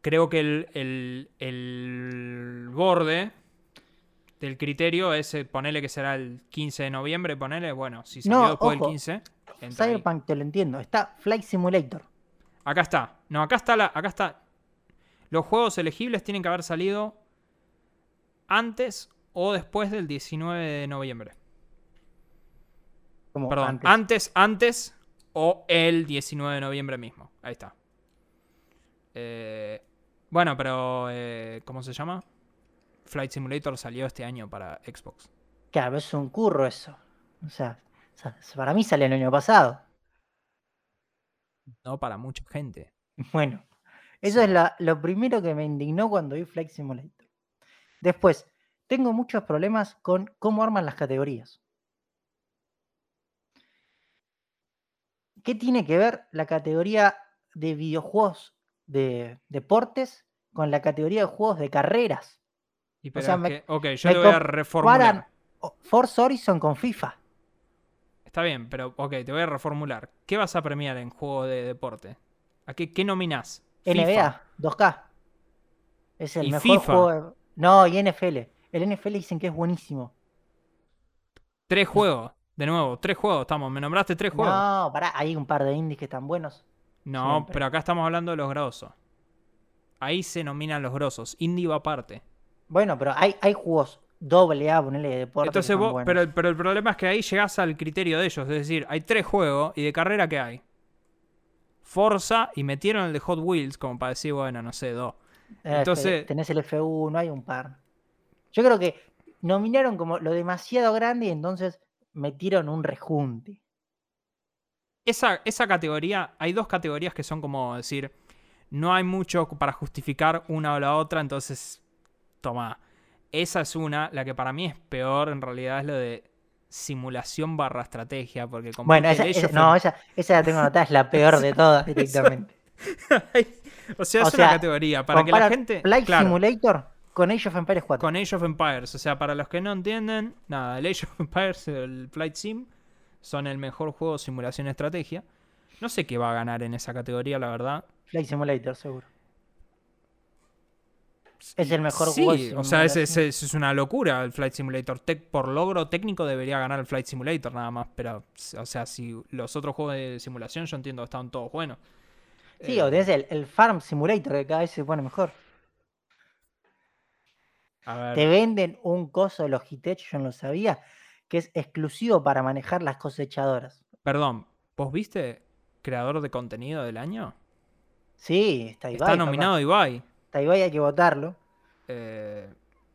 creo que el, el, el borde del criterio es eh, ponerle que será el 15 de noviembre, ponele, bueno, si salió No, después ojo. del 15, entra ahí. Cyberpunk te lo entiendo. Está Flight Simulator. Acá está. No, acá está la. Acá está. Los juegos elegibles tienen que haber salido antes o después del 19 de noviembre. Como Perdón, antes. antes. antes, o el 19 de noviembre mismo. Ahí está. Eh, bueno, pero eh, ¿cómo se llama? Flight Simulator salió este año para Xbox. Claro, es un curro eso. O sea, para mí sale el año pasado. No para mucha gente. [laughs] Bueno, eso es la- lo primero que me indignó cuando vi Flight Simulator. Después, tengo muchos problemas con cómo arman las categorías. ¿Qué tiene que ver la categoría de videojuegos de deportes con la categoría de juegos de carreras? Y pero sea, es me- que- ok, yo te voy a reformular. Forza Horizon con FIFA. Está bien, pero ok, te voy a reformular. ¿Qué vas a premiar en juego de deporte? ¿A qué, qué nominás? NBA 2K. Es el ¿Y mejor FIFA? juego. de- No, y NFL. El NFL dicen que es buenísimo. Tres juegos. De nuevo, tres juegos estamos. ¿Me nombraste tres juegos? No, No, pará, hay un par de indies que están buenos. siempre. pero acá estamos hablando de los grosos. Ahí se nominan los grosos. Indie va aparte. Bueno, pero hay, hay juegos doble A, ponele de deporte. Entonces vos, buenos. pero, pero el problema es que ahí llegás al criterio de ellos. Es decir, hay tres juegos y de carrera que hay. Forza y metieron el de Hot Wheels como para decir, bueno, no sé, dos. Eh, entonces- Tenés el F1, hay un par. Yo creo que nominaron como lo demasiado grande y entonces metieron un rejunte. Esa, esa categoría, hay dos categorías que son como decir, no hay mucho para justificar una o la otra, entonces, toma. Esa es una, la que para mí es peor en realidad es lo de simulación barra estrategia, porque Bueno, compite esa, esa- of no, esa, esa la tengo anotada, es la peor de [laughs] todas [laughs] directamente. [laughs] o sea, o es una sea, categoría para que la gente. Flight claro, Simulator con Age of Empires 4. con Age of Empires. O sea, para los que no entienden, nada, el Age of Empires el Flight Sim son el mejor juego de simulación estrategia. No sé qué va a ganar en esa categoría, la verdad. Flight Simulator, seguro. Es el mejor sí, juego o sea, es, es- una locura el Flight Simulator. Tec- por logro técnico debería ganar el Flight Simulator nada más. Pero, o sea, si los otros juegos de simulación yo entiendo estaban todos buenos. Sí, Eh, o tenés el, el Farm Simulator que cada vez se pone mejor. a ver, Te venden un coso de Logitech, yo no lo sabía, que es exclusivo para manejar las cosechadoras. perdón, ¿vos viste creador de contenido del año? Sí, está Ibai. Está papá. nominado Ibai. Está Ibai, hay que votarlo. Eh,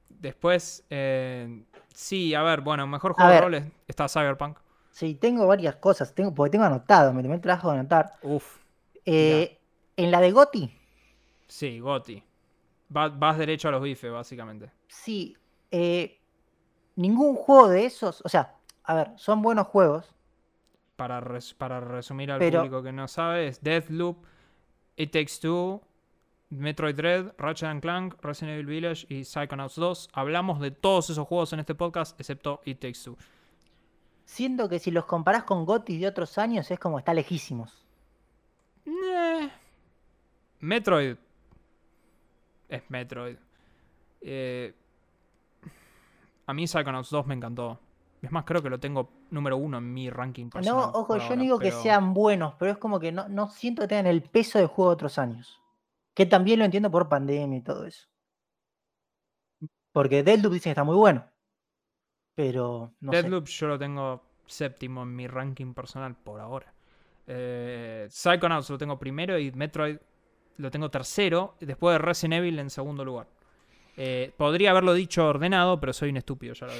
después, eh, sí, a ver, bueno, mejor juego de roles está Cyberpunk. Sí, tengo varias cosas, tengo, porque tengo anotado, me tomé el trabajo de anotar. Uf, Eh, en la de Goti, sí, Goti. Va- vas derecho a los bifes, básicamente. sí, ningún juego de esos, o sea, a ver, son buenos juegos, Para, res- para resumir al Pero- público que no sabe, es Deathloop, It Takes Two, Metroid Dread, Ratchet and Clank, Resident Evil Village y Psychonauts 2. Hablamos de todos esos juegos en este podcast, excepto It Takes Two. siento que si los comparás con Goti de otros años es como está lejísimos. Eh, Metroid. Es Metroid. Eh, a mí Psychonauts 2 me encantó. Es más, creo que lo tengo número uno en mi ranking No, personal. ojo, por yo no digo que sean buenos, pero es como que no, no siento que tengan el peso de juego de otros años. Que también lo entiendo por pandemia y todo eso. Porque Deathloop dicen que está muy bueno. Pero no sé. Deathloop yo lo tengo séptimo en mi ranking personal por ahora. Eh, Psychonauts lo tengo primero y Metroid lo tengo tercero. y Después de Resident Evil en segundo lugar. Eh, podría haberlo dicho ordenado, pero soy un estúpido, ya lo,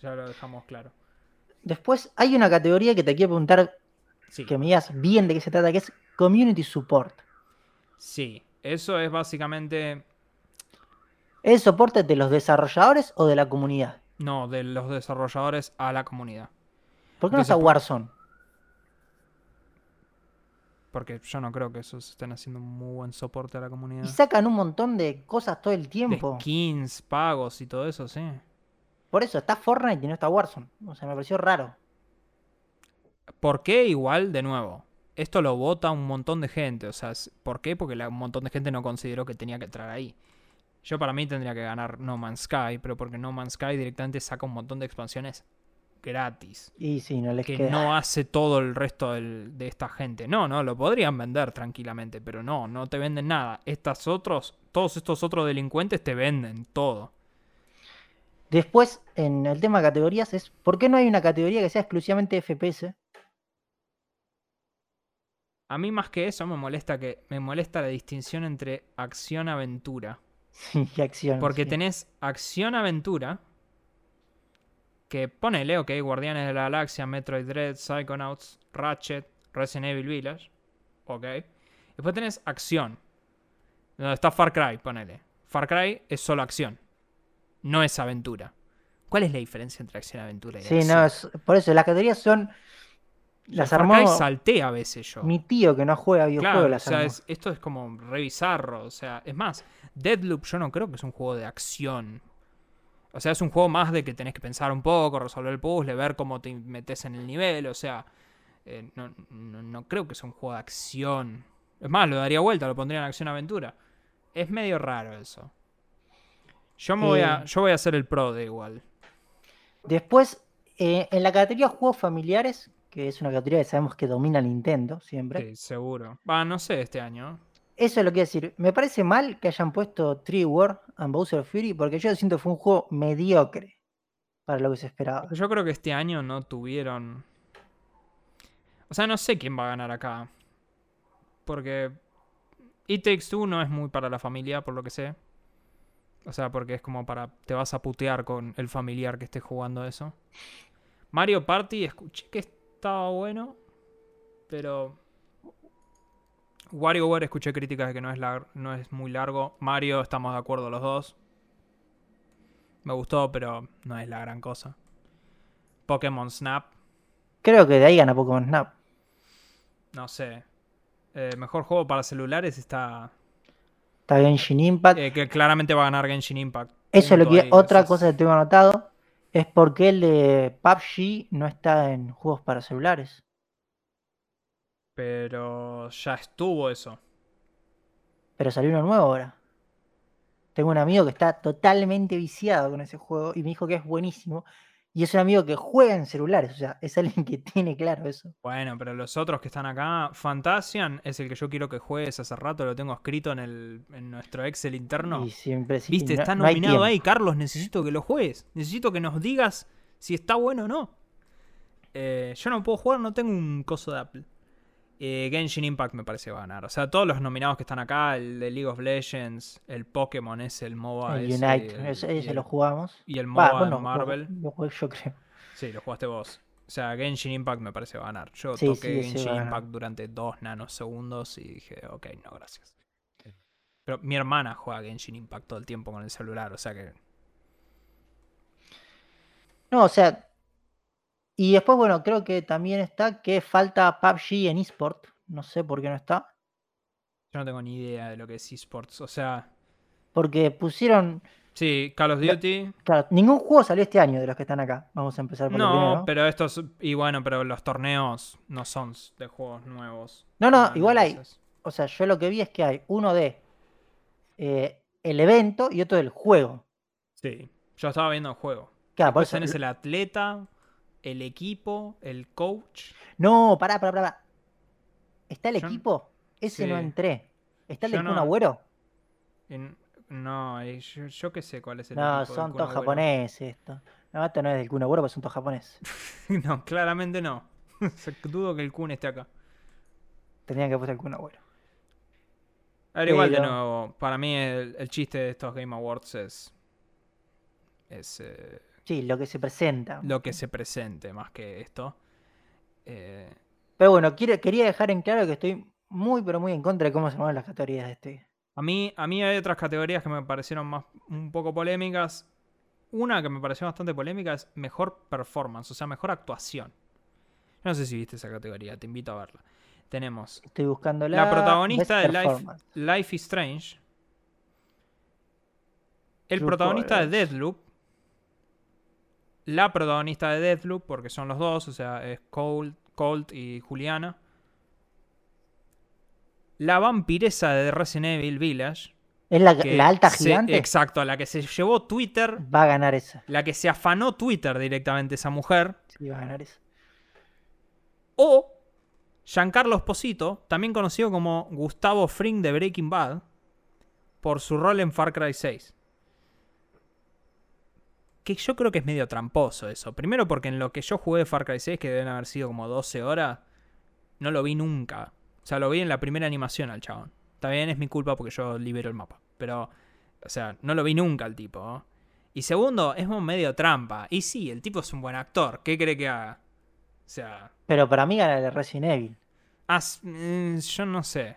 ya lo dejamos claro. Después hay una categoría que te quiero preguntar Sí. que me digas bien de qué se trata, que es Community Support. Sí, eso es básicamente, ¿Es soporte de los desarrolladores o de la comunidad? no, de los desarrolladores a la comunidad. ¿Por qué no De está Warzone? Porque yo no creo que esos estén haciendo un muy buen soporte a la comunidad. Y sacan un montón de cosas todo el De tiempo. skins, pagos y todo eso, sí. Por eso está Fortnite y no está Warzone. O sea, me pareció raro. ¿Por qué igual, de nuevo? Esto lo vota un montón de gente. O sea, ¿por qué? Porque la- un montón de gente no consideró que tenía que entrar ahí. Yo para mí tendría que ganar No Man's Sky, pero porque No Man's Sky directamente saca un montón de expansiones gratis. Y sí, no les Que queda. no hace todo el resto del- de esta gente. No, no, lo podrían vender tranquilamente, pero no, no te venden nada. Estas otros, todos estos otros delincuentes te venden todo. Después, en el tema de categorías, es ¿por qué no hay una categoría que sea exclusivamente FPS? A mí más que eso me molesta que me molesta la distinción entre acción-aventura. Sí, [laughs] y acción. Porque sí. tenés acción-aventura. Que ponele, ok, Guardianes de la Galaxia, Metroid Dread, Psychonauts, Ratchet, Resident Evil Village. Ok. Después tenés acción. Donde está Far Cry, ponele. Far Cry es solo acción. No es aventura. ¿Cuál es la diferencia entre acción y aventura y Sí, acción? no, es- por eso las categorías son. Las armó Cry salté a veces yo. mi tío que no juega videojuegos. Claro, o las sea, armó. es- esto es como re bizarro, O sea, es más, Deadloop yo no creo que es un juego de acción. O sea, es un juego más de que tenés que pensar un poco, resolver el puzzle, ver cómo te metes en el nivel. O sea, eh, no, no- no creo que sea un juego de acción. Es más, lo daría vuelta, lo pondría en acción-aventura. Es medio raro eso. Yo, me voy a, Eh. yo voy a ser el pro de igual. Después, eh, en la categoría juegos familiares, que es una categoría que sabemos que domina Nintendo siempre. Sí, seguro. Va, no sé este año. Eso es lo que quiero decir. Me parece mal que hayan puesto Tree War and Bowser Fury porque yo siento que fue un juego mediocre para lo que se esperaba. Yo creo que este año no tuvieron. O sea, no sé quién va a ganar acá. Porque It Takes Two no es muy para la familia, por lo que sé. O sea, porque es como para. Te vas a putear con el familiar que esté jugando eso. Mario Party, escuché que estaba bueno. Pero. WarioWare escuché críticas de que no es, lar- no es muy largo. Mario, estamos de acuerdo los dos. Me gustó, pero no es la gran cosa. Pokémon Snap. Creo que de ahí gana Pokémon Snap. No sé. Eh, mejor juego para celulares está. Está Genshin Impact. eh, que claramente va a ganar Genshin Impact. Eso es lo que ahí, otra cosa que tengo anotado es porque el de PUBG no está en juegos para celulares. Pero ya estuvo eso. Pero salió uno nuevo ahora. Tengo un amigo que está totalmente viciado con ese juego y me dijo que es buenísimo. Y es un amigo que juega en celulares, o sea, es alguien que tiene claro eso. Bueno, pero los otros que están acá, Fantasian es el que yo quiero que juegues hace rato, lo tengo escrito en, el, en nuestro Excel interno. Y siempre sí, Viste, no- está nominado ahí, Carlos, necesito que lo juegues. Necesito que nos digas si está bueno o no. Eh, yo no puedo jugar, no tengo un coso de Apple. Eh, Genshin Impact me parece va a ganar. O sea, todos los nominados que están acá, el de League of Legends, el Pokémon es el MOBA. El ese, Unite, el- ese, y ese el- lo jugamos. Y el Va, MOBA de lo- Marvel. Lo, jugué yo creo. Sí, lo jugaste vos. O sea, Genshin Impact me parece va a ganar. Yo Sí, toqué sí, Genshin. Impact durante dos nanosegundos y dije, ok, no, gracias. Pero mi hermana juega Genshin Impact todo el tiempo con el celular, o sea que. No, o sea. Y después, bueno, creo que también está que falta PUBG en eSport. No sé por qué no está. Yo no tengo ni idea de lo que es esports. O sea, Porque pusieron. sí, Call of Duty. Claro, ningún juego salió este año de los que están acá. Vamos a empezar por No, primero. pero estos. Y bueno, pero los torneos no son de juegos nuevos. No, no, igual hay. O sea, yo lo que vi es que hay uno de eh, el evento y otro del juego. Sí. Yo estaba viendo el juego. Claro, por Después eso. tenés el atleta, el equipo, el coach. No, pará, pará, pará. ¿Está el Yo- equipo? Ese no sí. entré. ¿Está el Yo Kun no- Agüero? En- No, eh, yo, yo qué sé cuál es el No, equipo del son Kun todos Agüero. japoneses esto. No, esto no es del Kun Agüero, porque son todos japoneses. [laughs] no, claramente no. [laughs] Dudo que el Kun esté acá. Tendrían que poner el Kun Agüero. A ver, igual de Pero- nuevo, para mí el, el chiste de estos Game Awards es. Es eh, Sí, lo que se presenta. lo que se presente más que esto. Eh, Pero bueno, quiero- quería dejar en claro que estoy muy, pero muy en contra de cómo se mueven las categorías de este. a, mí, a mí hay otras categorías que me parecieron más un poco polémicas. Una que me pareció bastante polémica es mejor performance, o sea, mejor actuación. No sé si viste esa categoría, te invito a verla. Tenemos Estoy buscando La protagonista de Life. Life is Strange. El True protagonista de. Deathloop. La protagonista de Deathloop, porque son los dos, o sea, es Colt, Colt y Juliana. La vampiresa de Resident Evil Village. Es la, la alta se- gigante. exacto, la que se llevó Twitter. Va a ganar esa. La que se afanó Twitter directamente esa mujer. Sí, va a ganar esa. O Giancarlo Esposito, también conocido como Gustavo Fring de Breaking Bad, por su rol en Far Cry 6. Que yo creo que es medio tramposo eso. Primero porque en lo que yo jugué de Far Cry 6, que deben haber sido como 12 horas, no lo vi nunca. O sea, lo vi en la primera animación al chabón. Bien, es mi culpa porque yo libero el mapa. Pero, o sea, no lo vi nunca al tipo. ¿no? Y segundo, es un medio trampa. Y sí, el tipo es un buen actor. ¿Qué cree que haga? O sea, Pero para mí gana el de Resident Evil. As- mm, yo no sé.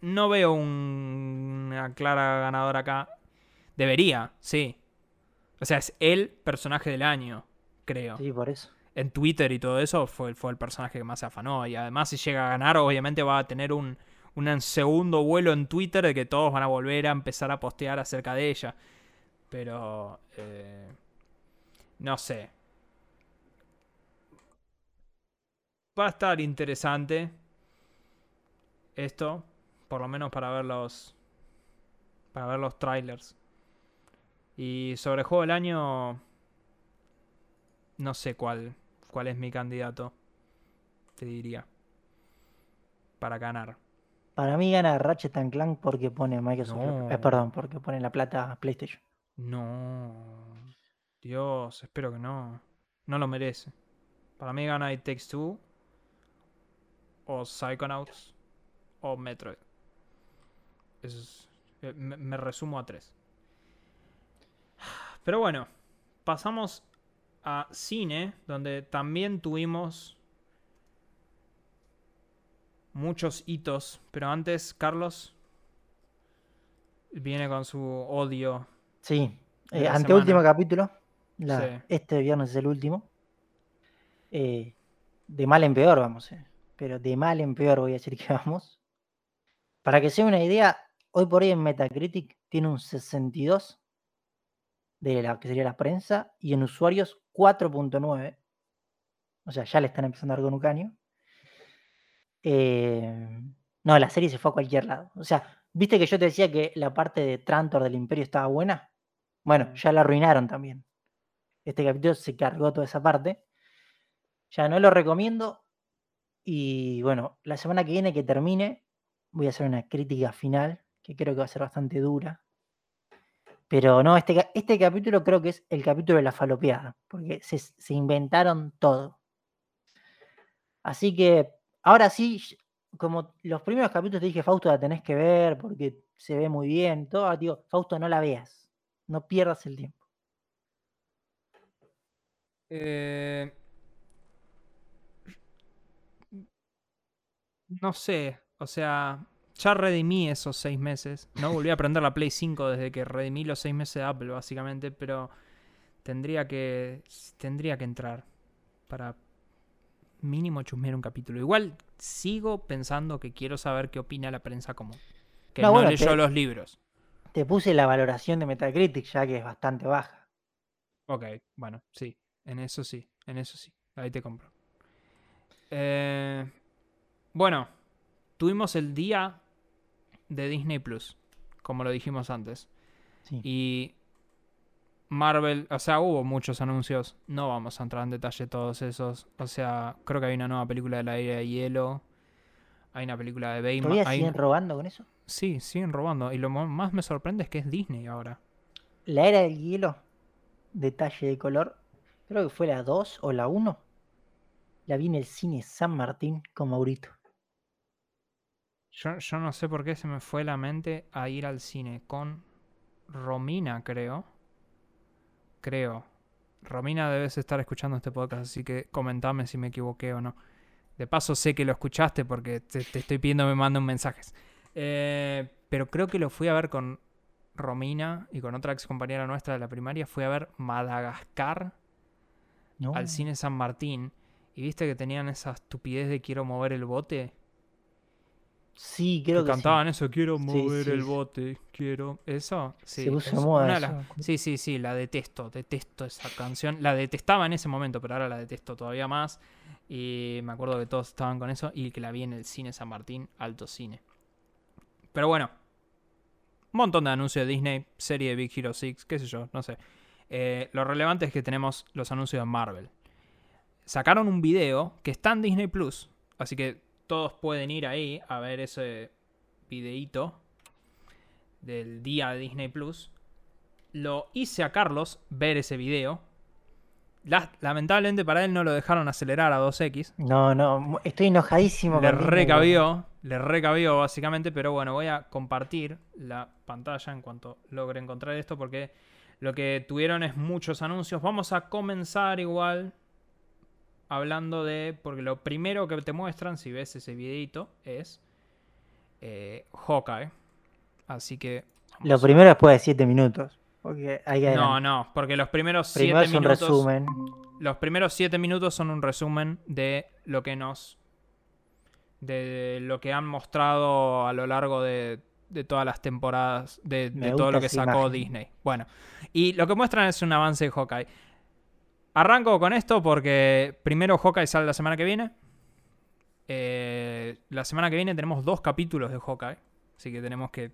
No veo un- una clara ganadora acá. Debería, sí. O sea, es el personaje del año, creo. Sí, por eso. En Twitter y todo eso fue, fue el personaje que más se afanó. Y además, si llega a ganar, obviamente va a tener un, un segundo vuelo en Twitter de que todos van a volver a empezar a postear acerca de ella. Pero. eh, no sé. Va a estar interesante esto, por lo menos para ver los para ver los trailers. Y sobre juego del año no sé cuál cuál es mi candidato, te diría para ganar. Para mí gana Ratchet and Clank porque pone Microsoft. No. eh, perdón, porque pone la plata a PlayStation. No. Dios, espero que no. No lo merece. Para mí gana It Takes Two. O Psychonauts. O Metroid. Eso es- eh, me, me resumo a tres. Pero bueno. Pasamos a cine. Donde también tuvimos. Muchos hitos. Pero antes, Carlos. Viene con su odio Sí. Eh, anteúltimo capítulo. La- Sí. Este viernes es el último. Eh, de mal en peor, vamos. eh, Pero de mal en peor voy a decir que vamos. Para que se den una idea, hoy por hoy en Metacritic tiene un 62 de la que sería la prensa y en usuarios 4.9. O sea, ya le están empezando a dar con un caño. Eh, no, la serie se fue a cualquier lado. O sea, ¿viste que yo te decía que la parte de Trantor del Imperio estaba buena? Bueno, Mm. ya la arruinaron también. Este capítulo se cargó toda esa parte. Ya no lo recomiendo. Y bueno, la semana que viene que termine, voy a hacer una crítica final, que creo que va a ser bastante dura. Pero no, este, este capítulo creo que es el capítulo de la falopeada, porque se, inventaron todo. Así que ahora sí, como los primeros capítulos te dije, Fausto, la tenés que ver porque se ve muy bien, todo, digo, Fausto, no la veas, no pierdas el tiempo. Eh, no sé, o sea, ya redimí esos seis meses. No volví a aprender la Play 5 desde que redimí los seis meses de Apple, básicamente, pero tendría que, tendría que entrar para mínimo chusmear un capítulo. Igual sigo pensando que quiero saber qué opina la prensa común. Que No, no, bueno, leyó te- los libros. Te puse la valoración de Metacritic, ya que es bastante baja. Ok, bueno, sí. En eso sí, en eso sí. Ahí te compro. Eh, bueno, tuvimos el día de Disney Plus, como lo dijimos antes. Sí. Y Marvel, o sea, hubo muchos anuncios. No vamos a entrar en detalle todos esos. O sea, creo que hay una nueva película de la era de hielo. Hay una película de Baymax. ¿Todavía hay- siguen robando con eso? Sí, siguen robando. Y lo más me sorprende es que es Disney ahora. La era del hielo, detalle de color, creo que fue la 2 o la 1. La vi en el cine San Martín con Maurito. Yo, yo no sé por qué se me fue la mente a ir al cine con Romina, creo. Creo. Romina, debes estar escuchando este podcast, así que comentame si me equivoqué o no. De paso, sé que lo escuchaste porque te, te estoy pidiendo que me manden mensajes. Eh, pero creo que lo fui a ver con Romina y con otra ex compañera nuestra de la primaria. Fui a ver Madagascar No. al cine San Martín. Y viste que tenían esa estupidez de quiero mover el bote. Sí, creo que que, cantaban sí. eso, quiero mover sí, el sí. bote, quiero. ¿Eso? Sí, es una eso. Sí, sí, sí, la detesto, detesto esa canción. La detestaba en ese momento, pero ahora la detesto todavía más. Y me acuerdo que todos estaban con eso y que la vi en el cine San Martín, alto cine. Pero bueno, un montón de anuncios de Disney, serie de Big Hero 6, qué sé yo, no sé. Eh, lo relevante es que tenemos los anuncios de Marvel. Sacaron un video que está en Disney Plus, así que todos pueden ir ahí a ver ese videíto del día de Disney Plus. Lo hice a Carlos ver ese video. La- lamentablemente para él no lo dejaron acelerar a 2x. No, no, estoy enojadísimo Le recabió, le recabió básicamente, pero bueno, voy a compartir la pantalla en cuanto logre encontrar esto porque lo que tuvieron es muchos anuncios. Vamos a comenzar igual hablando de, porque lo primero que te muestran si ves ese videito es eh, Hawkeye. Así que... Lo primero después de 7 minutos. Porque hay que No, no, porque los primeros Primero 7 es un minutos... resumen. Los primeros 7 minutos son un resumen de lo que nos. de lo que han mostrado a lo largo de, de todas las temporadas, de, todo lo que sacó imagen. Disney. Bueno, y lo que muestran es un avance de Hawkeye. Arranco con esto porque primero Hawkeye sale la semana que viene. Eh, la semana que viene tenemos dos capítulos de Hawkeye. Así que tenemos que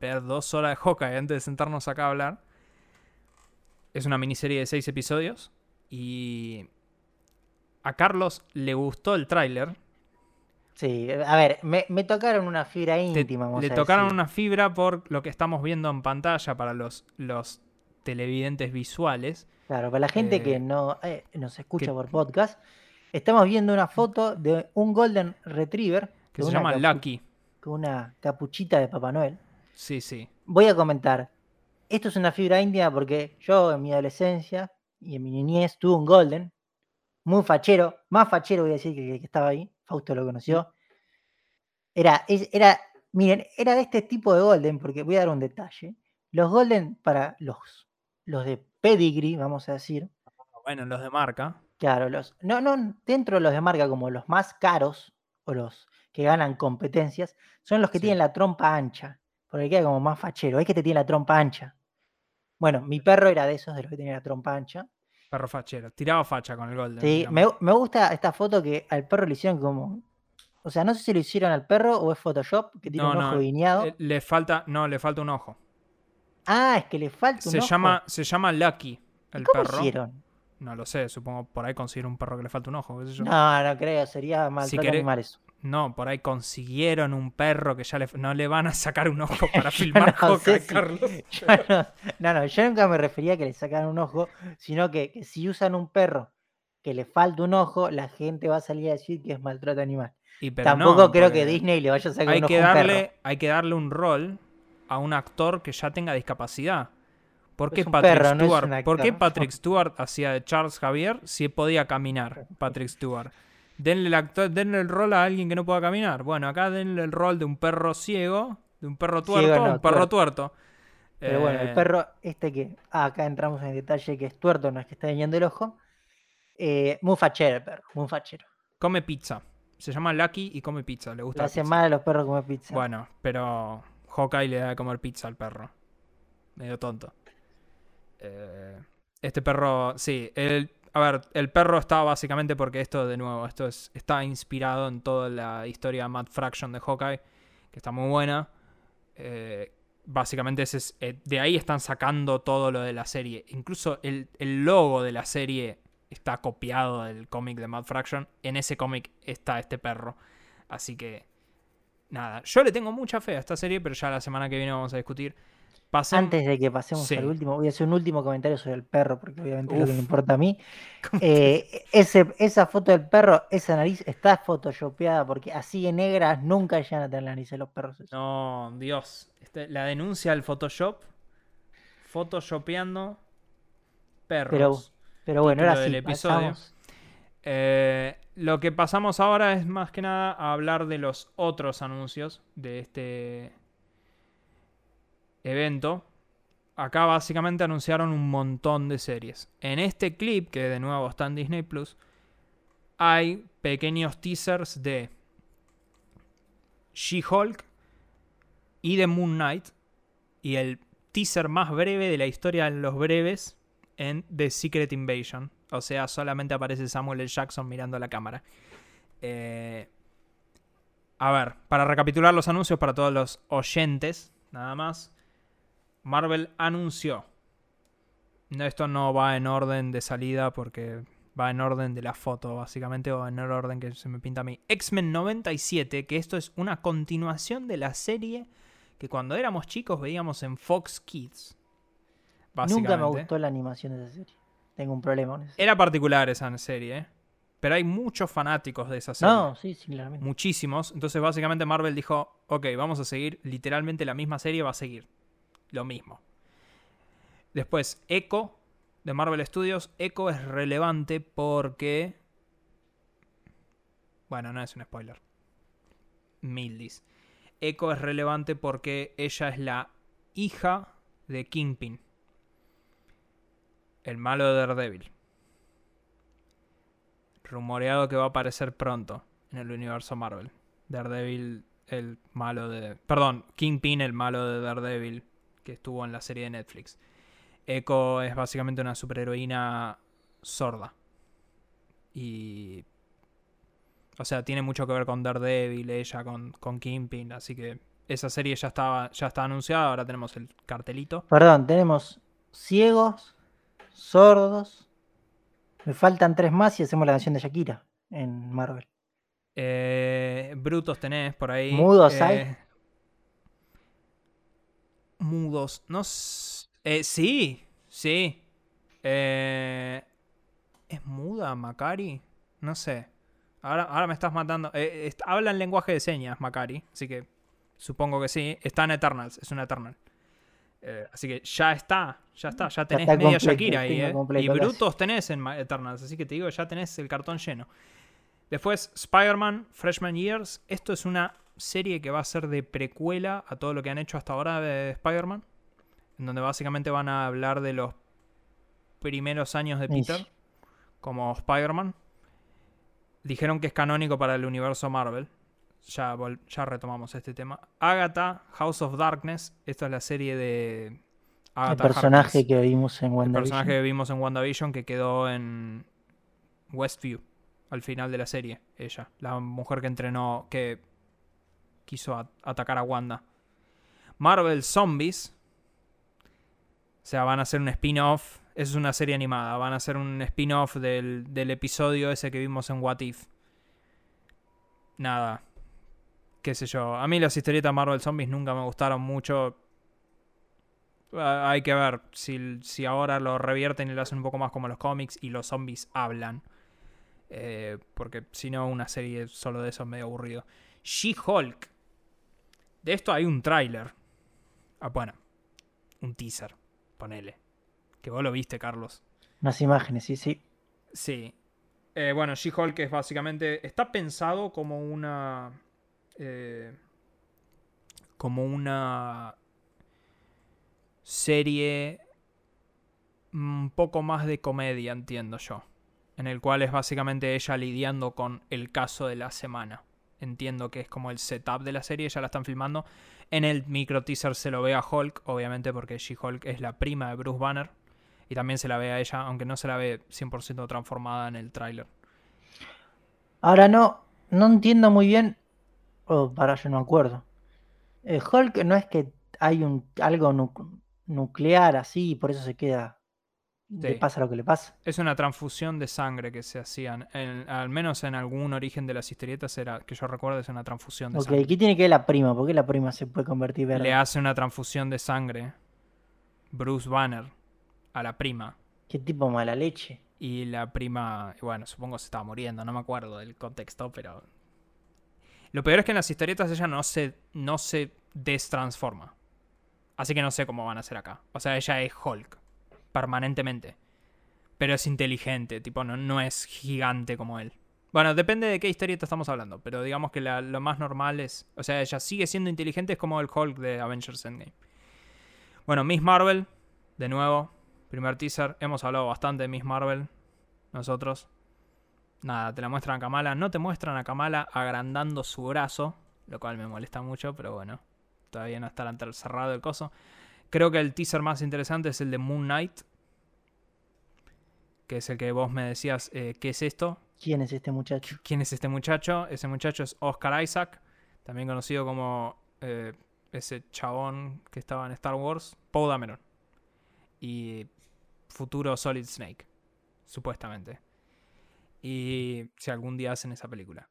ver dos horas de Hawkeye antes de sentarnos acá a hablar. Es una miniserie de seis episodios. Y a Carlos le gustó el tráiler. Sí, a ver, me, me tocaron una fibra Te- íntima, vamos le a tocaron decir. una fibra por lo que estamos viendo en pantalla para los, los televidentes visuales. Claro, para la gente Eh, que no eh, nos escucha que- por podcast, estamos viendo una foto de un Golden Retriever Que se llama Lucky. con una capuchita de Papá Noel. Sí, sí. Voy a comentar, esto es una fibra íntima porque yo en mi adolescencia y en mi niñez tuve un Golden, muy fachero, más fachero voy a decir que que estaba ahí, Fausto lo conoció. Era, era, miren, era de este tipo de Golden, porque voy a dar un detalle. Los Golden para los, los de pedigree, vamos a decir, Bueno, los de marca. Claro, los. No, no, dentro de los de marca, como los más caros o los que ganan competencias, son los que Sí. tienen la trompa ancha. Porque queda como más fachero. Es que te tiene la trompa ancha. Bueno, mi perro era de esos, de los que tenía la trompa ancha. Perro fachero. Tiraba facha con el Golden. Sí, me, me gusta esta foto que al perro le hicieron como. O sea, no sé si lo hicieron al perro o es Photoshop, que tiene No, un no, ojo guiñado. Eh, Le falta, no, le falta un ojo. Ah, es que le falta un Se ojo. llama, se llama Lucky, el ¿Cómo perro. hicieron? No lo sé, supongo por ahí consiguieron un perro que le falta un ojo, qué sé yo. No, no creo, sería maltrato querés- animal eso. No, por ahí consiguieron un perro que ya le, no le van a sacar un ojo [laughs] para filmar no Hawkeye, sé si- Carlos. Yo no, no, no, yo nunca me refería a que le sacaran un ojo, sino que, que si usan un perro que le falta un ojo, la gente va a salir a decir que es maltrato animal. Y pero Tampoco no, creo que porque Disney le vaya a sacar hay un ojo que a un perro. darle, hay que darle un rol a un actor que ya tenga discapacidad. ¿Por qué Patrick perro, Stewart? ¿Por qué. Patrick [laughs] Stewart hacía de Charles Javier si podía caminar? Patrick Stewart. Denle el, actor, denle el rol a alguien que no pueda caminar. Bueno, acá denle el rol de un perro ciego, de un perro tuerto, no, un perro tuerto. tuerto. Pero bueno, el Eh, perro, este que ah, acá entramos en el detalle que es tuerto, no es que está dañando el ojo. Eh, muy fachero el perro, muy fachero. Come pizza. Se llama Lucky y come pizza. Le Le gusta la hace mal a los perros comer pizza. Bueno, pero Hawkeye le da de comer pizza al perro. Medio tonto. Eh, este perro, sí. A ver, el perro está básicamente porque esto, de nuevo, esto es, está inspirado en toda la historia Matt Fraction de Hawkeye, que está muy buena. Eh, básicamente es, eh, de ahí están sacando todo lo de la serie. Incluso el, el logo de la serie está copiado del cómic de Matt Fraction. En ese cómic está este perro. Así que, nada, yo le tengo mucha fe a esta serie, pero ya la semana que viene vamos a discutir. Pasem- Antes de que pasemos Sí. al último, voy a hacer un último comentario sobre el perro, porque obviamente es lo que me Uf. importa a mí. [laughs] Eh, ese, esa foto del perro, esa nariz está photoshopeada, porque así de negras nunca llegan a tener la nariz de los perros. esos. No, Dios. Este- la denuncia al Photoshop. Photoshopeando perros. Pero, pero bueno, ahora sí, pasamos. Eh, lo que pasamos ahora es más que nada a hablar de los otros anuncios de este evento. Acá básicamente anunciaron un montón de series. En este clip, que de nuevo está en Disney Plus, hay pequeños teasers de She-Hulk y de Moon Knight. Y el teaser más breve de la historia de los breves en The Secret Invasion. O sea, solamente aparece Samuel L. Jackson mirando a la cámara. Eh, a ver, para recapitular los anuncios para todos los oyentes, nada más. Marvel anunció. No, esto no va en orden de salida porque va en orden de la foto, básicamente, o en el orden que se me pinta a mí. X-Men 97, que esto es una continuación de la serie que cuando éramos chicos veíamos en Fox Kids. Nunca me gustó la animación de esa serie. Tengo un problema con eso. Era particular esa serie, ¿eh? Pero hay muchos fanáticos de esa serie. No, sí, sí, claramente. Muchísimos. Entonces, básicamente, Marvel dijo: Ok, vamos a seguir. Literalmente la misma serie va a seguir. Lo mismo. Después, Echo de Marvel Studios. Echo es relevante porque. Bueno, no es un spoiler. Mildis. Echo es relevante porque ella es la hija de Kingpin. El malo de Daredevil. Rumoreado que va a aparecer pronto en el universo Marvel. Daredevil, el malo de. Perdón, Kingpin, el malo de Daredevil, que estuvo en la serie de Netflix. Echo es básicamente una superheroína sorda. Y. O sea, tiene mucho que ver con Daredevil, ella, con, con Kingpin. Así que esa serie ya estaba, ya está anunciada. Ahora tenemos el cartelito. Perdón, tenemos ciegos, sordos. Me faltan tres más y hacemos la canción de Shakira en Marvel. Eh, brutos tenés por ahí. ¿Mudos eh, hay? Mudos. No eh, sí, sí. Eh, ¿Es muda, Macari? No sé. Ahora, ahora me estás matando. Eh, habla en lenguaje de señas, Macari. Así que supongo que sí. Está en Eternals. Es una Eternal. Eh, así que ya está. Ya está. Ya tenés está media completo, Shakira ahí. eh. completo Y. Brutos tenés en Eternals. Así que te digo, ya tenés el cartón lleno. Después, Spider-Man Freshman Years. Esto es una serie que va a ser de precuela a todo lo que han hecho hasta ahora de Spider-Man. En donde básicamente van a hablar de los primeros años de Peter. como Spider-Man. Dijeron que es canónico para el universo Marvel. Ya, ya retomamos este tema. Agatha, House of Darkness. Esta es la serie de El Agatha personaje Harkness. que vimos en El WandaVision. personaje que vimos en WandaVision que quedó en Westview al final de la serie. Ella, la mujer que entrenó, que quiso atacar a Wanda. Marvel Zombies. O sea, van a hacer un spin-off. Es una serie animada. Van a hacer un spin-off del, del episodio ese que vimos en What If. Nada. Qué sé yo. A mí las historietas Marvel Zombies nunca me gustaron mucho. Hay que ver si, si ahora lo revierten y lo hacen un poco más como los cómics y los zombies hablan. Eh, porque si no, una serie solo de eso es medio aburrido. She-Hulk. De esto hay un tráiler. Ah, bueno, un teaser. Ponele. Que vos lo viste, Carlos. Unas imágenes, sí, sí. Sí. Eh, bueno, She-Hulk es básicamente. Está pensado como una. Eh, como una. Serie. Un poco más de comedia, entiendo yo. En el cual es básicamente ella lidiando con el caso de la semana. Entiendo que es como el setup de la serie, ya la están filmando. En el micro teaser se lo ve a Hulk, obviamente porque She-Hulk es la prima de Bruce Banner. Y también se la ve a ella, aunque no se la ve 100% transformada en el tráiler. Ahora no, no entiendo muy bien. Oh, para, yo no acuerdo. Eh, Hulk no es que hay un algo nu- nuclear así y por eso se queda. Le Sí. pasa lo que le pasa. Es una transfusión de sangre que se hacían. en- al menos en algún origen de las historietas era, que yo recuerdo, es una transfusión de Ok, sangre. ¿qué tiene que ver la prima? ¿Por qué la prima se puede convertir verde? Le hace una transfusión de sangre Bruce Banner a la prima. Qué tipo mala leche. Y la prima, bueno, supongo se estaba muriendo, no me acuerdo del contexto, pero... Lo peor es que en las historietas ella no se, no se destransforma. Así que no sé cómo van a hacer acá. O sea, ella es Hulk, permanentemente. Pero es inteligente, tipo, no, no es gigante como él. Bueno, depende de qué historieta estamos hablando, pero digamos que lo más normal es... O sea, ella sigue siendo inteligente, es como el Hulk de Avengers Endgame. Bueno, Miss Marvel, de nuevo, primer teaser. Hemos hablado bastante de Miss Marvel, nosotros. Nada, te la muestran a Kamala. No te muestran a Kamala agrandando su brazo, lo cual me molesta mucho, pero bueno, todavía no está tan cerrado el coso. Creo que el teaser más interesante es el de Moon Knight, que es el que vos me decías, eh, ¿qué es esto? ¿Quién es este muchacho? ¿Quién es este muchacho? Ese muchacho es Oscar Isaac, también conocido como eh, ese chabón que estaba en Star Wars, Poe Dameron. Y futuro Solid Snake, supuestamente. Y si algún día hacen esa película.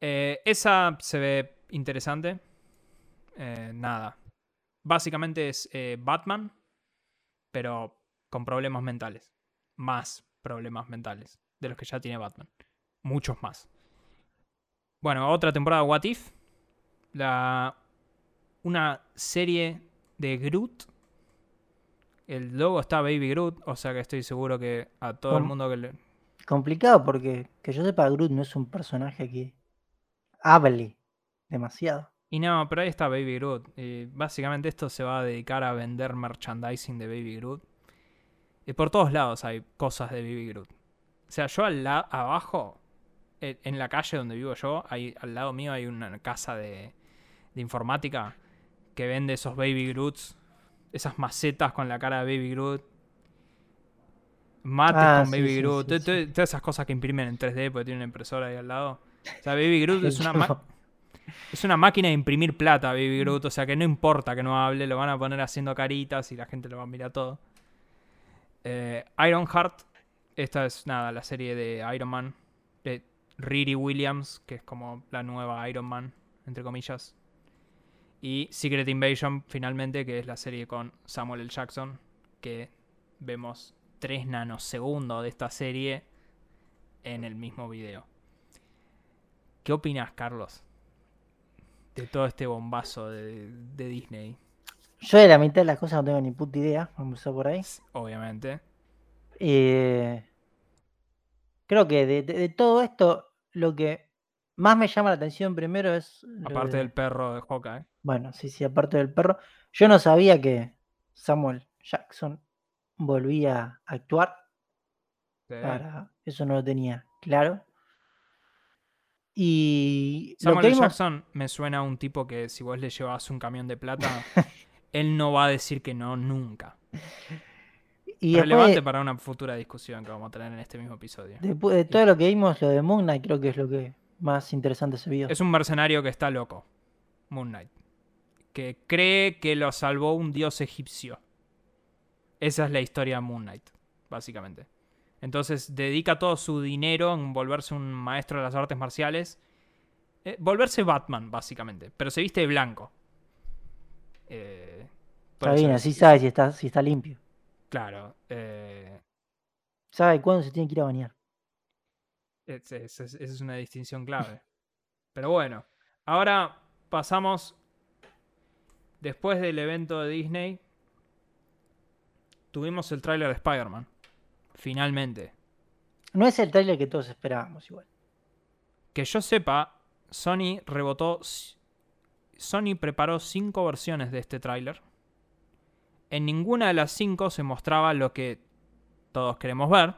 Eh, esa se ve interesante. Eh, nada. Básicamente es eh, Batman, pero con problemas mentales. Más problemas mentales de los que ya tiene Batman. Muchos más. Bueno, otra temporada What If. La, una serie de Groot. El logo está Baby Groot, o sea que estoy seguro que a todo el mundo que le... Complicado porque que yo sepa, Groot no es un personaje que hable demasiado. Y no, pero ahí está Baby Groot. Y básicamente esto se va a dedicar a vender merchandising de Baby Groot. Y por todos lados hay cosas de Baby Groot. O sea, yo al la- abajo, en en la calle donde vivo yo, hay, al lado mío hay una casa de, de informática que vende esos Baby Groots. Esas macetas con la cara de Baby Groot. Mates Ah, con Baby sí, Groot. sí, sí. Todas esas cosas que imprimen en 3D porque tiene una impresora ahí al lado. O sea, Baby Groot es [laughs] una, ma- es una máquina de imprimir plata, Baby Groot. O sea que no importa que no hable, lo van a poner haciendo caritas y la gente lo va a mirar todo. Eh, Ironheart. Esta es nada, la serie de Iron Man. De Riri Williams, que es como la nueva Iron Man, entre comillas. Y Secret Invasion, finalmente, que es la serie con Samuel L. Jackson. Que vemos 3 nanosegundos de esta serie en el mismo video. ¿Qué opinas, Carlos? De todo este bombazo de, de Disney. Yo de la mitad de las cosas no tengo ni puta idea. Vamos a por ahí. Obviamente. Eh, creo que de, de- de todo esto, lo que más me llama la atención primero es. Aparte de- del perro de Hawkeye. Bueno, sí, sí, aparte del perro. Yo no sabía que Samuel Jackson volvía a actuar. Sí. Para, eso no lo tenía claro. Y lo Samuel que L. vimos, Jackson me suena a un tipo que si vos le llevas un camión de plata, [laughs] él no va a decir que no nunca. y Relevante para una futura discusión que vamos a tener en este mismo episodio. después de todo lo que vimos, lo de Moon Knight creo que es lo que más interesante se vio. Es un mercenario que está loco, Moon Knight, que cree que lo salvó un dios egipcio. Esa es la historia de Moon Knight, básicamente. Entonces dedica todo su dinero en volverse un maestro de las artes marciales. Eh, volverse Batman, básicamente. Pero se viste de blanco. Eh, Está bien, así sabe si está, si está limpio. Claro. eh, Sabe cuándo se tiene que ir a bañar. es- es- es- esa es una distinción clave. [laughs] Pero bueno, ahora pasamos. Después del evento de Disney, tuvimos el tráiler de Spider-Man. Finalmente. No es el trailer que todos esperábamos igual. Que yo sepa, Sony rebotó. Sony preparó cinco versiones de este tráiler. En ninguna de las cinco se mostraba lo que todos queremos ver.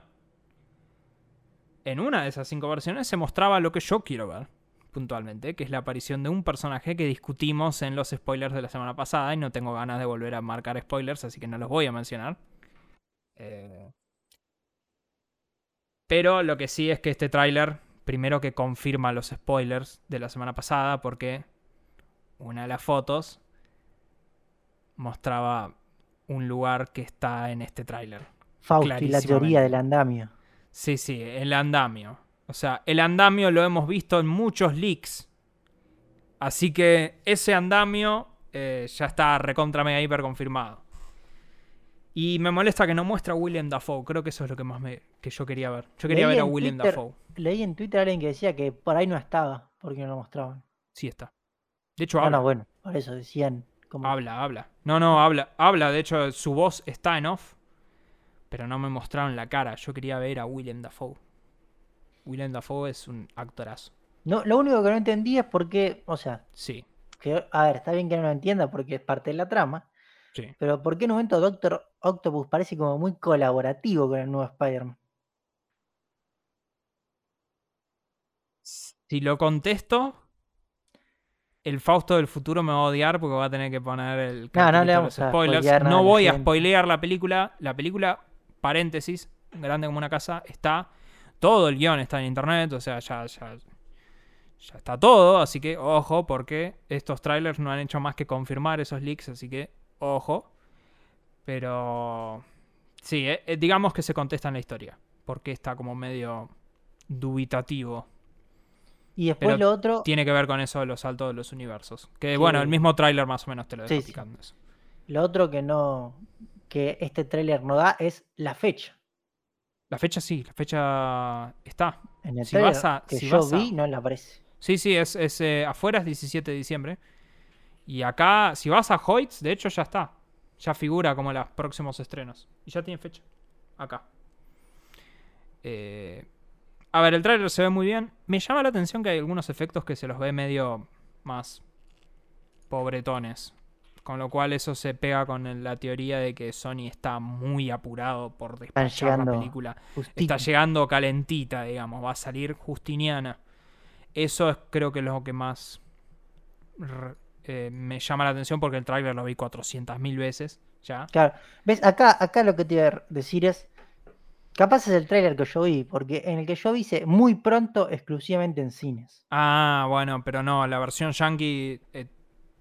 En una de esas cinco versiones se mostraba lo que yo quiero ver, puntualmente, que es la aparición de un personaje que discutimos en los spoilers de la semana pasada y no tengo ganas de volver a marcar spoilers, así que no los voy a mencionar. Eh, Pero lo que sí es que este tráiler, primero que confirma los spoilers de la semana pasada, porque una de las fotos mostraba un lugar que está en este tráiler. Fausti, la teoría del andamio. Sí, sí, el andamio. O sea, el andamio lo hemos visto en muchos leaks. Así que ese andamio eh, ya está recontra mega hiper confirmado. Y me molesta que no muestra a William Dafoe. Creo que eso es lo que más me, que yo quería ver. Yo quería Leí ver a William Twitter- Dafoe. Leí en Twitter a alguien que decía que por ahí no estaba, porque no lo mostraban. Sí está. De hecho, No, habla. no, bueno, por eso decían como Habla, habla. No, no, habla. Habla, de hecho, su voz está en off. Pero no me mostraron la cara. Yo quería ver a William Dafoe. William Dafoe es un actorazo. No, lo único que no entendí es por qué, o sea, Sí, que, a ver, está bien que no lo entienda porque es parte de la trama, sí. pero ¿por qué en un momento Doctor Octopus parece como muy colaborativo con el nuevo Spider-Man? Si lo contesto, el Fausto del futuro me va a odiar porque va a tener que poner el No, no le vamos los a spoilers. No voy a spoilear la película. La película, paréntesis, grande como una casa, está. Todo el guion está en internet, o sea, ya, ya, ya está todo. Así que ojo, porque estos trailers no han hecho más que confirmar esos leaks, así que ojo. Pero sí, eh, eh, digamos que se contesta en la historia, porque está como medio dubitativo. Y después Pero lo otro, Tiene que ver con eso de los saltos de los universos. Que bueno, el mismo tráiler más o menos te lo deja Sí, sí. eso. lo otro que no, que este tráiler no da es la fecha. La fecha sí, la fecha está. En el Si tráiler vas a- que si yo vas a- vi no le aparece. Sí, sí, es, es, eh, afuera es 17 de diciembre. Y acá, si vas a Hoyts, de hecho ya está. Ya figura como los próximos estrenos. Y ya tiene fecha. Acá. Eh, a ver, el tráiler se ve muy bien. Me llama la atención que hay algunos efectos que se los ve medio más pobretones. Con lo cual eso se pega con la teoría de que Sony está muy apurado por despachar la película. Está llegando calentita, digamos, va a salir justiniana. Eso es creo que lo que más eh, me llama la atención porque el tráiler lo vi 400.000 veces ya. Claro, ves, acá, acá lo que te iba a decir es, capaz es el tráiler que yo vi, porque en el que yo vi dice muy pronto exclusivamente en cines. Ah, bueno, pero no, la versión yankee eh,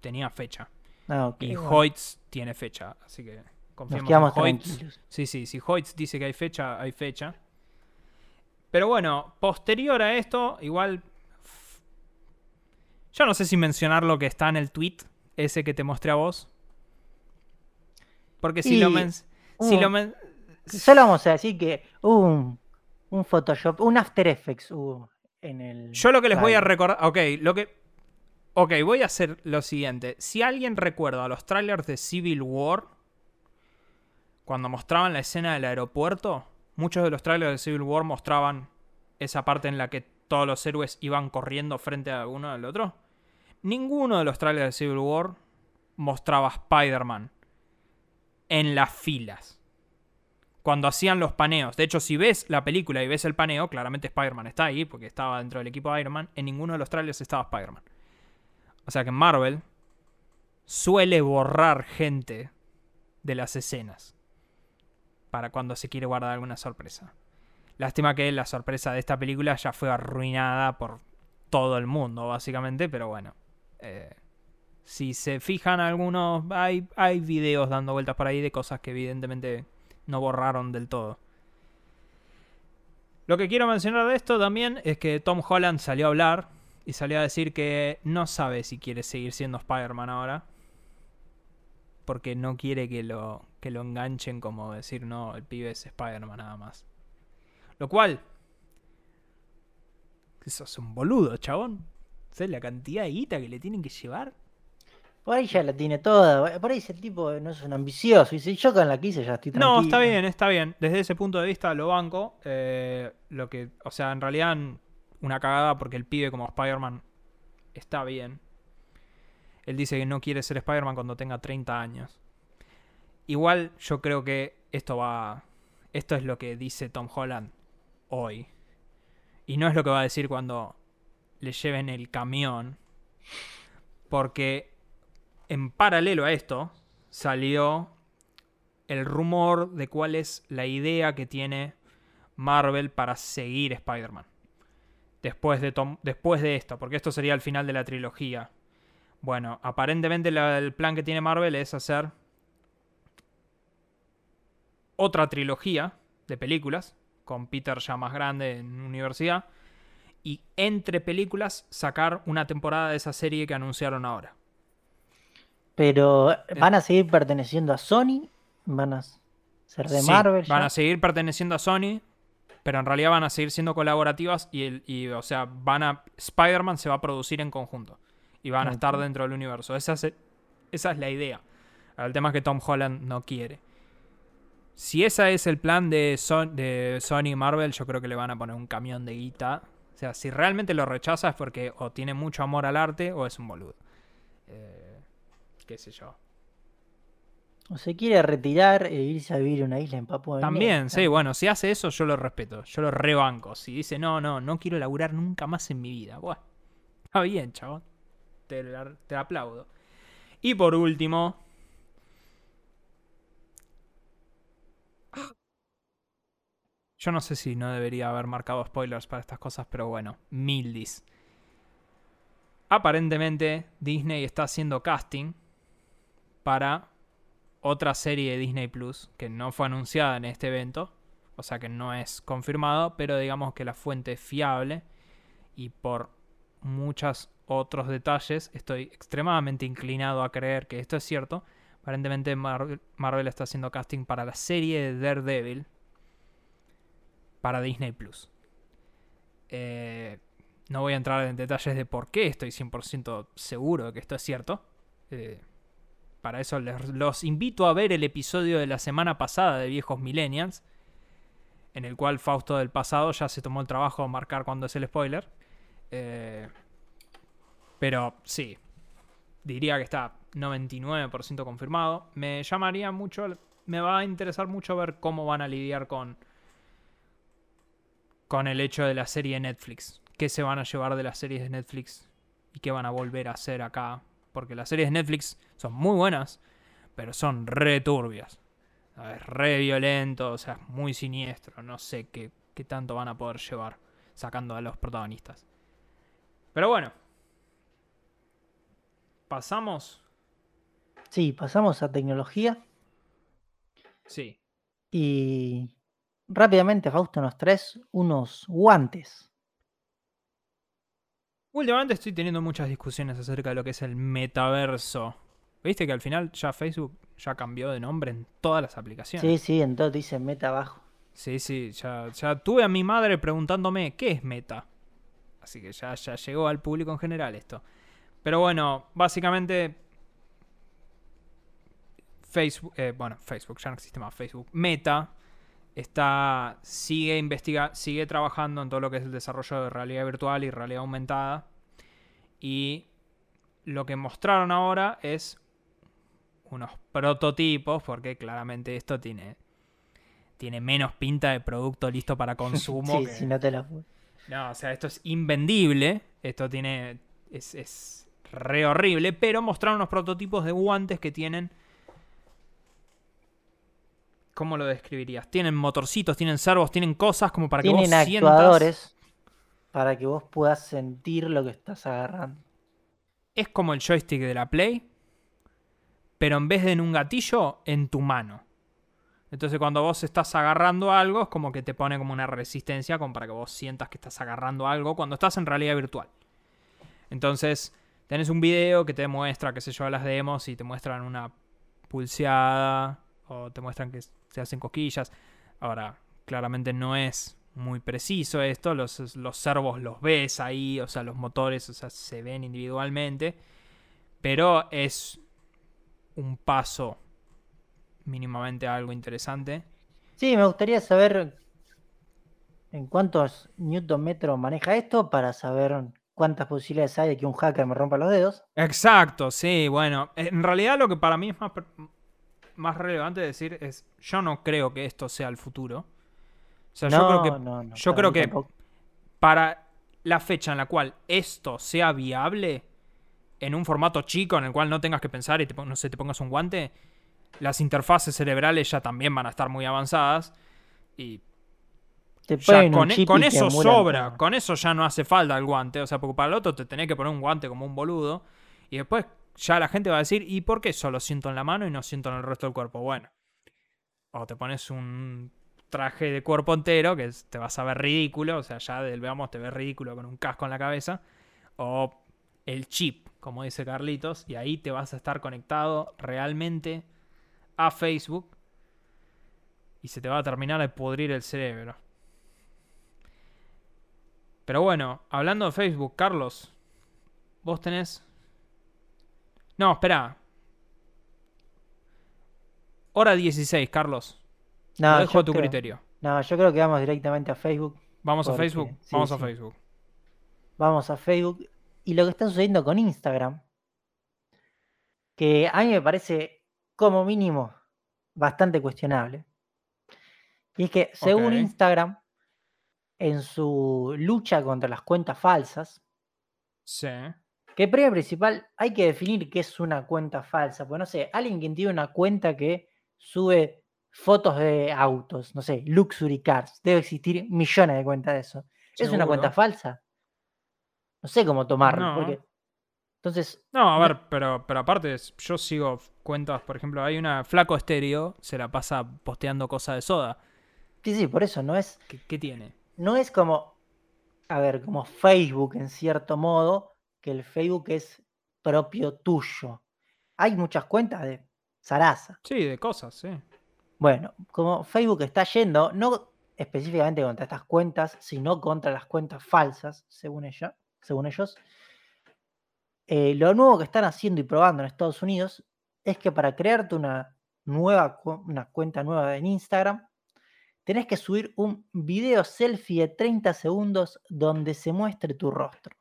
tenía fecha. Ah, Y bueno, Hoyts tiene fecha, así que confiamos en Hoyts. Sí, sí, si Hoyts dice que hay fecha, hay fecha. Pero bueno, posterior a esto, igual. Yo no sé si mencionar lo que está en el tweet, ese que te mostré a vos. Porque si Y lo men- si hubo- lo men- Solo vamos a decir que hubo un, un Photoshop, un After Effects hubo en el... Yo lo que les voy a recordar. Ok, lo que. Ok, voy a hacer lo siguiente. Si alguien recuerda los trailers de Civil War, cuando mostraban la escena del aeropuerto, muchos de los trailers de Civil War mostraban esa parte en la que todos los héroes iban corriendo frente a uno al otro. Ninguno de los trailers de Civil War mostraba Spider-Man en las filas. cuando hacían los paneos. De hecho, si ves la película y ves el paneo, claramente Spider-Man está ahí, porque estaba dentro del equipo de Iron Man. En ninguno de los trailers estaba Spider-Man. O sea que Marvel suele borrar gente de las escenas para cuando se quiere guardar alguna sorpresa. Lástima que la sorpresa de esta película ya fue arruinada por todo el mundo, básicamente, pero bueno. Eh, si se fijan algunos, hay, hay videos dando vueltas por ahí de cosas que evidentemente no borraron del todo. Lo que quiero mencionar de esto también es que Tom Holland salió a hablar y salió a decir que no sabe si quiere seguir siendo Spider-Man ahora. Porque no quiere que lo, que lo enganchen como decir, no, el pibe es Spider-Man nada más. Lo cual... Eso es un boludo, chabón. ¿Sabes la cantidad de guita que le tienen que llevar? Por ahí ya la tiene toda. Por ahí ese tipo no es un ambicioso. Y si yo con la quise ya estoy tranquilo. No, está bien, está bien. Desde ese punto de vista lo banco. Eh, lo que, o sea, en realidad una cagada porque el pibe como Spider-Man está bien. Él dice que no quiere ser Spider-Man cuando tenga 30 años. Igual yo creo que esto va... Esto es lo que dice Tom Holland hoy. Y no es lo que va a decir cuando le lleven el camión. Porque en paralelo a esto, salió el rumor de cuál es la idea que tiene Marvel para seguir Spider-Man. Después de, después de esto, porque esto sería el final de la trilogía. Bueno, aparentemente el plan que tiene Marvel es hacer otra trilogía de películas, con Peter ya más grande en universidad, y entre películas sacar una temporada de esa serie que anunciaron ahora. Pero eh, van a seguir perteneciendo a Sony, van a ser de Marvel. Van a seguir perteneciendo a Sony, pero en realidad van a seguir siendo colaborativas y, el, o sea, van a Spider-Man se va a producir en conjunto y van a estar dentro del universo. Esa es, esa es la idea. El tema es que Tom Holland no quiere. Si ese es el plan de, de Sony y Marvel, yo creo que le van a poner un camión de guita. O sea, si realmente lo rechaza es porque o tiene mucho amor al arte o es un boludo. Eh, qué sé yo. O se quiere retirar e irse a vivir en una isla en Papua También, sí, bueno, si hace eso yo lo respeto, yo lo rebanco. Si dice, no, no, no quiero laburar nunca más en mi vida. Bueno, está bien, chabón. Te, te aplaudo. Y por último... Yo no sé si no debería haber marcado spoilers para estas cosas, pero bueno, Mildis. Aparentemente Disney está haciendo casting para otra serie de Disney Plus que no fue anunciada en este evento, o sea que no es confirmado, pero digamos que la fuente es fiable y por muchos otros detalles estoy extremadamente inclinado a creer que esto es cierto. Aparentemente Marvel, está haciendo casting para la serie de Daredevil para Disney Plus. Eh, no voy a entrar en detalles de por qué estoy 100% seguro de que esto es cierto. Eh, para eso los invito a ver el episodio de la semana pasada de Viejos Millennials, en el cual Fausto del pasado ya se tomó el trabajo de marcar cuando es el spoiler. Eh, pero sí, diría que está 99% confirmado. Me llamaría mucho, me va a interesar mucho ver cómo van a lidiar con, con el hecho de la serie de Netflix. ¿Qué se van a llevar de las series de Netflix? ¿Y qué van a volver a hacer acá? Porque las series de Netflix son muy buenas, pero son re turbias. Es re violento, o sea, muy siniestro. No sé qué, qué tanto van a poder llevar sacando a los protagonistas. Pero bueno. Pasamos. Sí, pasamos a tecnología. Sí. Y rápidamente, Fausto nos traes unos guantes. Últimamente estoy teniendo muchas discusiones acerca de lo que es el metaverso. ¿Viste que al final ya Facebook ya cambió de nombre en todas las aplicaciones? Sí, sí, en todo dice meta abajo. Sí, sí, ya, ya tuve a mi madre preguntándome qué es meta. Así que ya, ya llegó al público en general esto. Pero bueno, básicamente Facebook, eh, bueno, Facebook ya no existe más, Facebook, Meta está, sigue, investiga, sigue trabajando en todo lo que es el desarrollo de realidad virtual y realidad aumentada. Y lo que mostraron ahora es unos prototipos, porque claramente esto tiene tiene menos pinta de producto listo para [laughs] consumo. sí, que- si no te lo No, o sea, esto es invendible. Esto tiene. Es, es re horrible. Pero mostraron unos prototipos de guantes que tienen. ¿Cómo lo describirías? Tienen motorcitos, tienen servos, tienen cosas como para que Tienen vos sientas. actuadores para que vos puedas sentir lo que estás agarrando. Es como el joystick de la Play. Pero en vez de en un gatillo, en tu mano. Entonces cuando vos estás agarrando algo, es como que te pone como una resistencia como para que vos sientas que estás agarrando algo cuando estás en realidad virtual. Entonces, tenés un video que te muestra, qué sé yo, las demos y te muestran una pulseada o te muestran que se hacen cosquillas. Ahora, claramente no es muy preciso esto, los, los servos los ves ahí, o sea, los motores, o sea, se ven individualmente, pero es un paso mínimamente algo interesante. Sí, me gustaría saber en cuántos newton metros maneja esto para saber cuántas posibilidades hay de que un hacker me rompa los dedos. Exacto, sí, bueno, en realidad lo que para mí es más, más relevante decir es, yo no creo que esto sea el futuro. O sea, yo creo que no, no, yo para creo que tampoco. para la fecha en la cual esto sea viable, en un formato chico en el cual no tengas que pensar y te, no sé, te pongas un guante, las interfaces cerebrales ya también van a estar muy avanzadas. Y Te ya con, e- con y eso sobra, con eso ya no hace falta el guante. O sea, porque para el otro te tenés que poner un guante como un boludo. Y después ya la gente va a decir, ¿y por qué solo siento en la mano y no siento en el resto del cuerpo? Bueno. O te pones un traje de cuerpo entero que te vas a ver ridículo. O sea, ya del veamos te ves ridículo con un casco en la cabeza. O el chip, como dice Carlitos. Y ahí te vas a estar conectado realmente a Facebook. Y se te va a terminar de pudrir el cerebro. Pero bueno, hablando de Facebook, Carlos, vos tenés... No, espera. Hora 16, Carlos. No, Lo dejo a tu creo- criterio. No, yo creo que vamos directamente a Facebook. ¿Vamos a Facebook? sí, Vamos a. Facebook. Vamos a Facebook. Y lo que está sucediendo con Instagram, que a mí me parece como mínimo bastante cuestionable. Y es que según. Instagram, en su lucha contra las cuentas falsas, Sí. Que primero y principal hay que definir qué es una cuenta falsa. Pues no sé, alguien quien tiene una cuenta que sube fotos de autos, no sé, luxury cars, debe existir millones de cuentas de eso. ¿Es una cuenta falsa? No sé cómo tomarlo. No. Porque... Entonces, No, a ver, pero, pero aparte, yo sigo cuentas, por ejemplo, hay una Flaco Estéreo, se la pasa posteando cosas de soda. sí, sí, por eso no es, ¿Qué, qué tiene? no es como, a ver, como Facebook en cierto modo, que el Facebook es propio tuyo. Hay muchas cuentas de Sarasa. Sí, de cosas, sí. Bueno, como Facebook está yendo, no específicamente contra estas cuentas, sino contra las cuentas falsas, según ella, según ellos. eh, lo nuevo que están haciendo y probando en Estados Unidos es que para crearte una nueva una cuenta nueva en Instagram, tenés que subir un video selfie de 30 segundos donde se muestre tu rostro.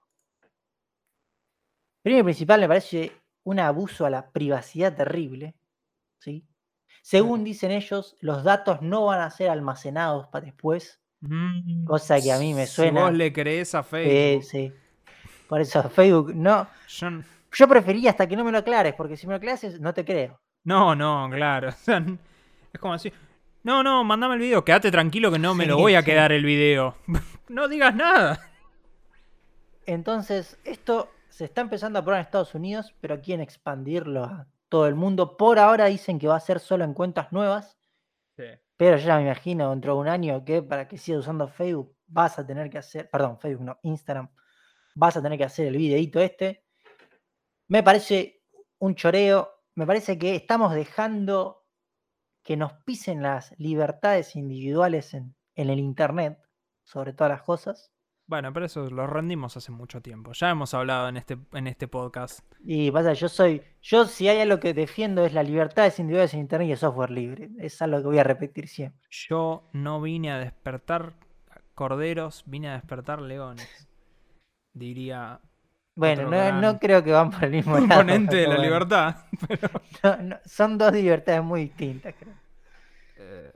Primero y principal me parece un abuso a la privacidad terrible. ¿sí? Según dicen ellos, los datos no van a ser almacenados para después. Mm, Cosa que a mí me Si suena- vos le crees a Facebook. sí. Por eso Facebook no. yo Yo prefería hasta que no me lo aclares, porque si me lo aclares no te creo. no, no, claro. [laughs] o sea, n- es como decir, no, no, mandame el video, quédate tranquilo que no me lo Sí, voy a sí. quedar el video. [laughs] no digas nada. Entonces, esto se está empezando a probar en Estados Unidos, pero quieren expandirlo a todo el mundo. Por ahora dicen que va a ser solo en cuentas nuevas, pero ya me imagino dentro de un año que para que sigas usando Facebook vas a tener que hacer, perdón, Facebook no, Instagram, vas a tener que hacer el videíto este. Me parece un choreo, me parece que estamos dejando que nos pisen las libertades individuales en, en el Internet, sobre todas las cosas. Bueno, pero eso lo rendimos hace mucho tiempo. Ya hemos hablado en este, en este podcast. Y pasa, yo soy, yo si hay algo que defiendo es la libertad de individuales en internet y el software libre. Es algo que voy a repetir siempre. Yo no vine a despertar corderos, vine a despertar leones. Diría Bueno, no, creo que van por el mismo lado. ponente de la bueno. libertad. [laughs] No, no, son dos libertades muy distintas, creo. Eh,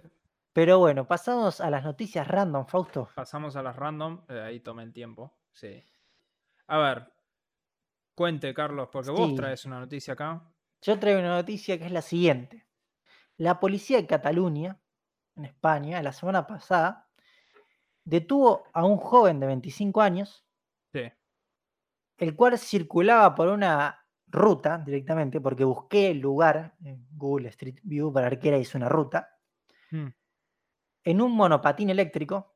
Pero bueno, pasamos a las noticias random, Fausto. Pasamos a las random. eh, ahí tomé el tiempo. Sí. A ver. Cuente, Carlos, porque vos traes una noticia acá. Yo traigo una noticia que es la siguiente. La policía de Cataluña, en España, la semana pasada, detuvo a un joven de 25 años, Sí. el cual circulaba por una ruta directamente, porque busqué el lugar en Google Street View para ver qué era, hice una ruta, Mm. En un monopatín eléctrico,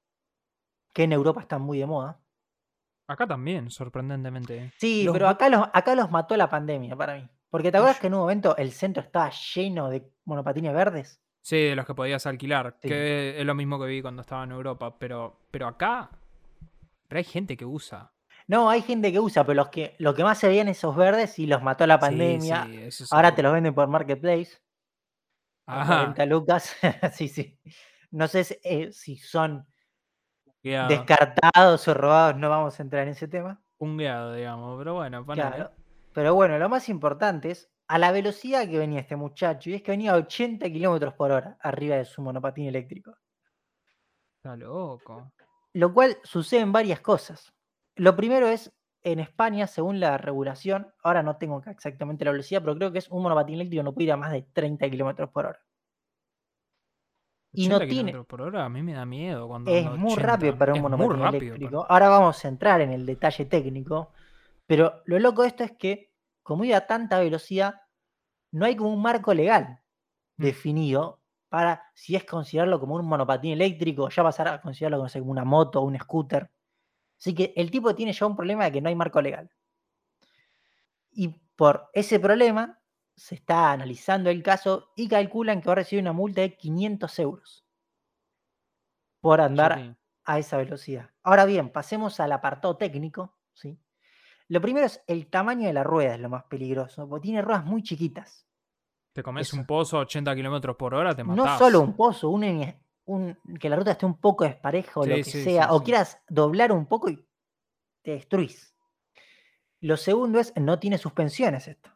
que en Europa está muy de moda. Acá también, sorprendentemente. Sí, Los pero acá los, acá los mató la pandemia para mí. Porque te acuerdas que en un momento el centro estaba lleno de monopatines verdes. Sí, de los que podías alquilar. Sí. Que es lo mismo que vi cuando estaba en Europa. Pero, pero acá. Pero hay gente que usa. No, hay gente que usa, pero los que, lo que más se veían esos verdes y los mató la Sí, pandemia. sí, eso Ahora te los venden por Marketplace. A Ajá. 40 lucas. [laughs] sí, sí. No sé si, eh, si son descartados o robados, no vamos a entrar en ese tema. pungueado, digamos. Pero bueno. Claro. Pero bueno, lo más importante es a la velocidad que venía este muchacho. Y es que venía a 80 kilómetros por hora arriba de su monopatín eléctrico. Está loco. Lo cual sucede en varias cosas. Lo primero es, en España, según la regulación, ahora no tengo exactamente la velocidad, pero creo que es un monopatín eléctrico no puede ir a más de 30 kilómetros por hora. Y no 80 tiene- por hora a mí me da miedo cuando Es muy 80. rápido para un Es monopatín rápido eléctrico. Ahora vamos a entrar en el detalle técnico, pero lo loco de esto es que, como iba a tanta velocidad, no hay como un marco legal Mm. definido para si es considerarlo como un monopatín eléctrico, ya pasar a considerarlo como, no sé, como una moto o un scooter. Así que el tipo tiene ya un problema de que no hay marco legal. Y por ese problema se está analizando el caso y calculan que va a recibir una multa de 500 euros por andar Sí. a esa velocidad. Ahora bien, pasemos al apartado técnico. ¿sí? Lo primero es el tamaño de la rueda, es lo más peligroso, porque tiene ruedas muy chiquitas. Te comes Eso. un pozo a 80 kilómetros por hora, te matás. No solo un pozo, un, que la ruta esté un poco despareja o lo que sí, sea, o quieras doblar un poco y te destruís. Lo segundo es, no tiene suspensiones esto.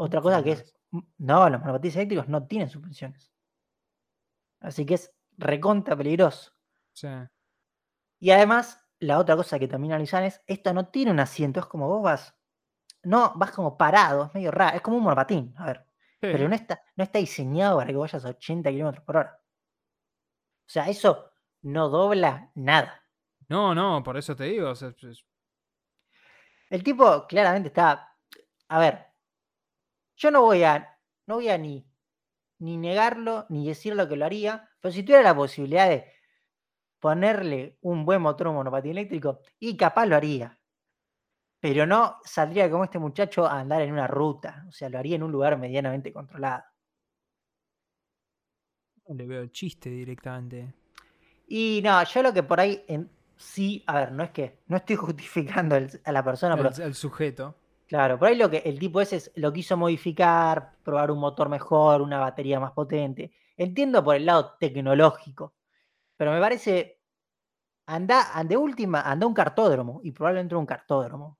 Otra cosa que es, no, los monopatines eléctricos no tienen suspensiones. Así que es recontra peligroso. Sí. Y además, la otra cosa que también analizan es, esto no tiene un asiento, es como vos vas, no, vas como parado, es medio raro, es como un monopatín, a ver, pero no está, no está diseñado para que vayas a 80 kilómetros por hora. O sea, eso no dobla nada. No, no, por eso te digo. o sea, es- El tipo claramente está, a ver, yo no voy a, no voy a ni, ni negarlo, ni decir lo que lo haría, pero si tuviera la posibilidad de ponerle un buen motor a un monopatín eléctrico, y capaz lo haría. Pero no saldría como este muchacho a andar en una ruta, o sea, lo haría en un lugar medianamente controlado. no le veo el chiste directamente. Y no, yo lo que por ahí en sí, a ver, no es que, no estoy [laughs] justificando el- a la persona, pero el sujeto. Claro, por ahí lo que el tipo ese es- lo quiso modificar, probar un motor mejor, una batería más potente. Entiendo por el lado tecnológico, pero me parece, anda, de última, anda un cartódromo y probablemente un cartódromo.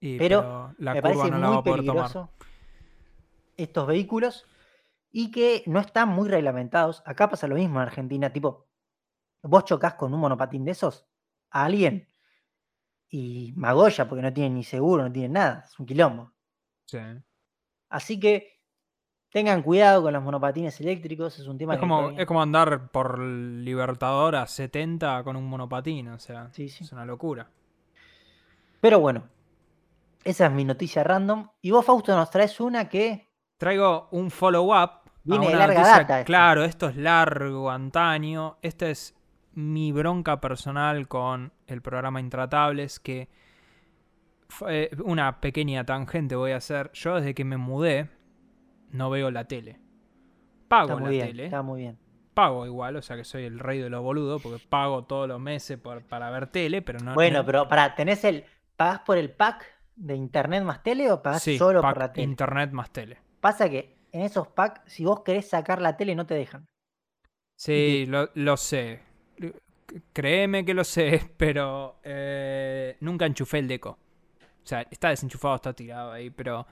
Y, Pero pero, la me curva parece no la va muy a poder tomar. peligroso estos vehículos y que no están muy reglamentados. Acá pasa lo mismo en Argentina, tipo, vos chocas con un monopatín de esos a alguien y magolla porque no tienen ni seguro, no tienen nada, es un quilombo. Sí. Así que tengan cuidado con los monopatines eléctricos, es un tema Es que como, es como andar por Libertador a 70 con un monopatín, o sea, Sí, sí. es una locura. Pero bueno, esa es mi noticia random. Y vos, Fausto, nos traes una que Traigo un follow-up. Viene de larga noticia- data. Claro, esto es largo, antaño. Esta es mi bronca personal con el programa Intratables, que fue una pequeña tangente voy a hacer. Yo desde que me mudé no veo la tele. Pago la bien, tele. está muy bien. Pago igual, o sea que soy el rey de los boludos, porque pago todos los meses por- para ver tele, pero no... Bueno, no- pero para, ¿tenés el, pagás por el pack de internet más tele o pagás sí, solo pack por la tele? internet más tele. Pasa que en esos packs, si vos querés sacar la tele, no te dejan. Sí, lo, lo sé. Créeme que lo sé, [laughs] pero eh, nunca enchufé el deco. O sea, está desenchufado, está tirado ahí, pero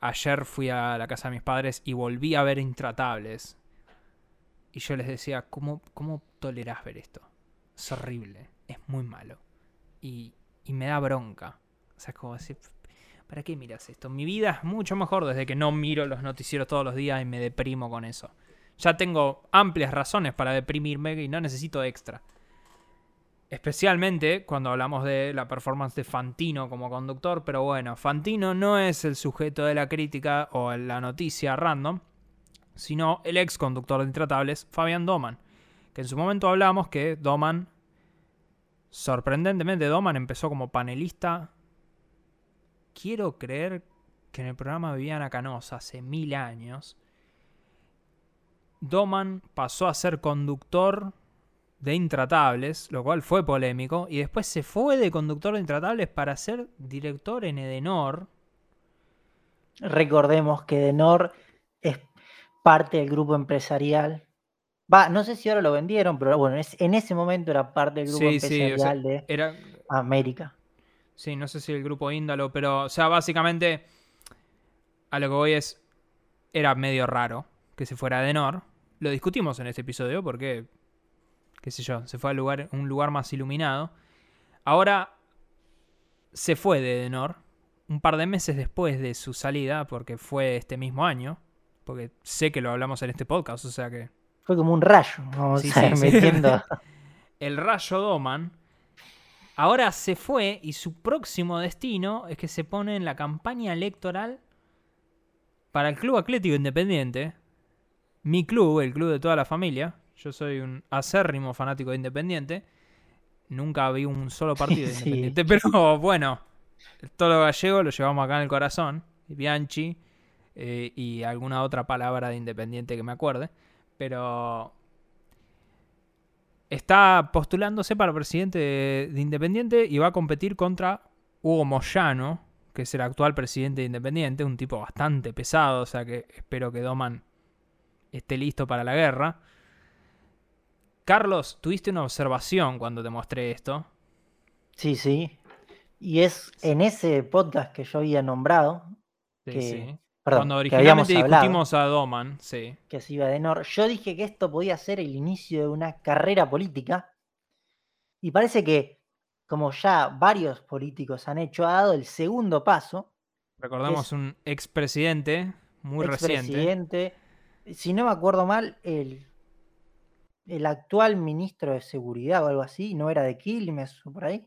ayer fui a la casa de mis padres y volví a ver Intratables. Y yo les decía, ¿cómo, cómo tolerás ver esto? Es horrible, es muy malo. Y, y me da bronca. O sea, es como decir, ¿para qué miras esto? Mi vida es mucho mejor desde que no miro los noticieros todos los días y me deprimo con eso. Ya tengo amplias razones para deprimirme y no necesito extra. Especialmente cuando hablamos de la performance de Fantino como conductor, pero bueno, Fantino no es el sujeto de la crítica o la noticia random, sino el ex conductor de Intratables, Fabián Doman, que en su momento hablamos que Doman, sorprendentemente Doman empezó como panelista, quiero creer que en el programa Viviana Canosa hace mil años, Doman pasó a ser conductor de Intratables, lo cual fue polémico, y después se fue de conductor de Intratables para ser director en Edenor. Recordemos que Edenor es parte del grupo empresarial. Va, no sé si ahora lo vendieron, pero bueno, en ese momento era parte del grupo Sí, sí, o sea, empresarial de era, América. sí, no sé si el grupo Índalo, pero, o sea, básicamente, a lo que voy es, era medio raro que se fuera Edenor. Lo discutimos en este episodio porque, qué sé yo, se fue a lugar, un lugar más iluminado. Ahora se fue de Edenor un par de meses después de su salida, porque fue este mismo año, porque sé que lo hablamos en este podcast, o sea que Fue como un rayo, vamos Sí, [laughs] a sí. metiendo. [laughs] el Rayo Doman ahora se fue y su próximo destino es que se pone en la campaña electoral para el Club Atlético Independiente, mi club, el club de toda la familia. Yo soy un acérrimo fanático de Independiente. Nunca vi un solo [laughs] partido de Sí. Independiente, pero [laughs] bueno, todo lo gallego lo llevamos acá en el corazón. Bianchi eh, y alguna otra palabra de Independiente que me acuerde. Pero está postulándose para presidente de, de Independiente y va a competir contra Hugo Moyano, que es el actual presidente de Independiente, un tipo bastante pesado, o sea que espero que Doman esté listo para la guerra. Carlos, tuviste una observación cuando te mostré esto. Sí, sí. Y es en ese podcast que yo había nombrado, Sí, Que- sí. perdón, Cuando que originalmente hablado, discutimos a Doman, sí. que se iba de Nor, yo dije que esto podía ser el inicio de una carrera política. Y parece que, como ya varios políticos han hecho, ha dado el segundo paso. Recordamos un expresidente muy reciente. expresidente. Si no me acuerdo mal, el, el actual ministro de Seguridad o algo así, ¿no era de Quilmes o por ahí?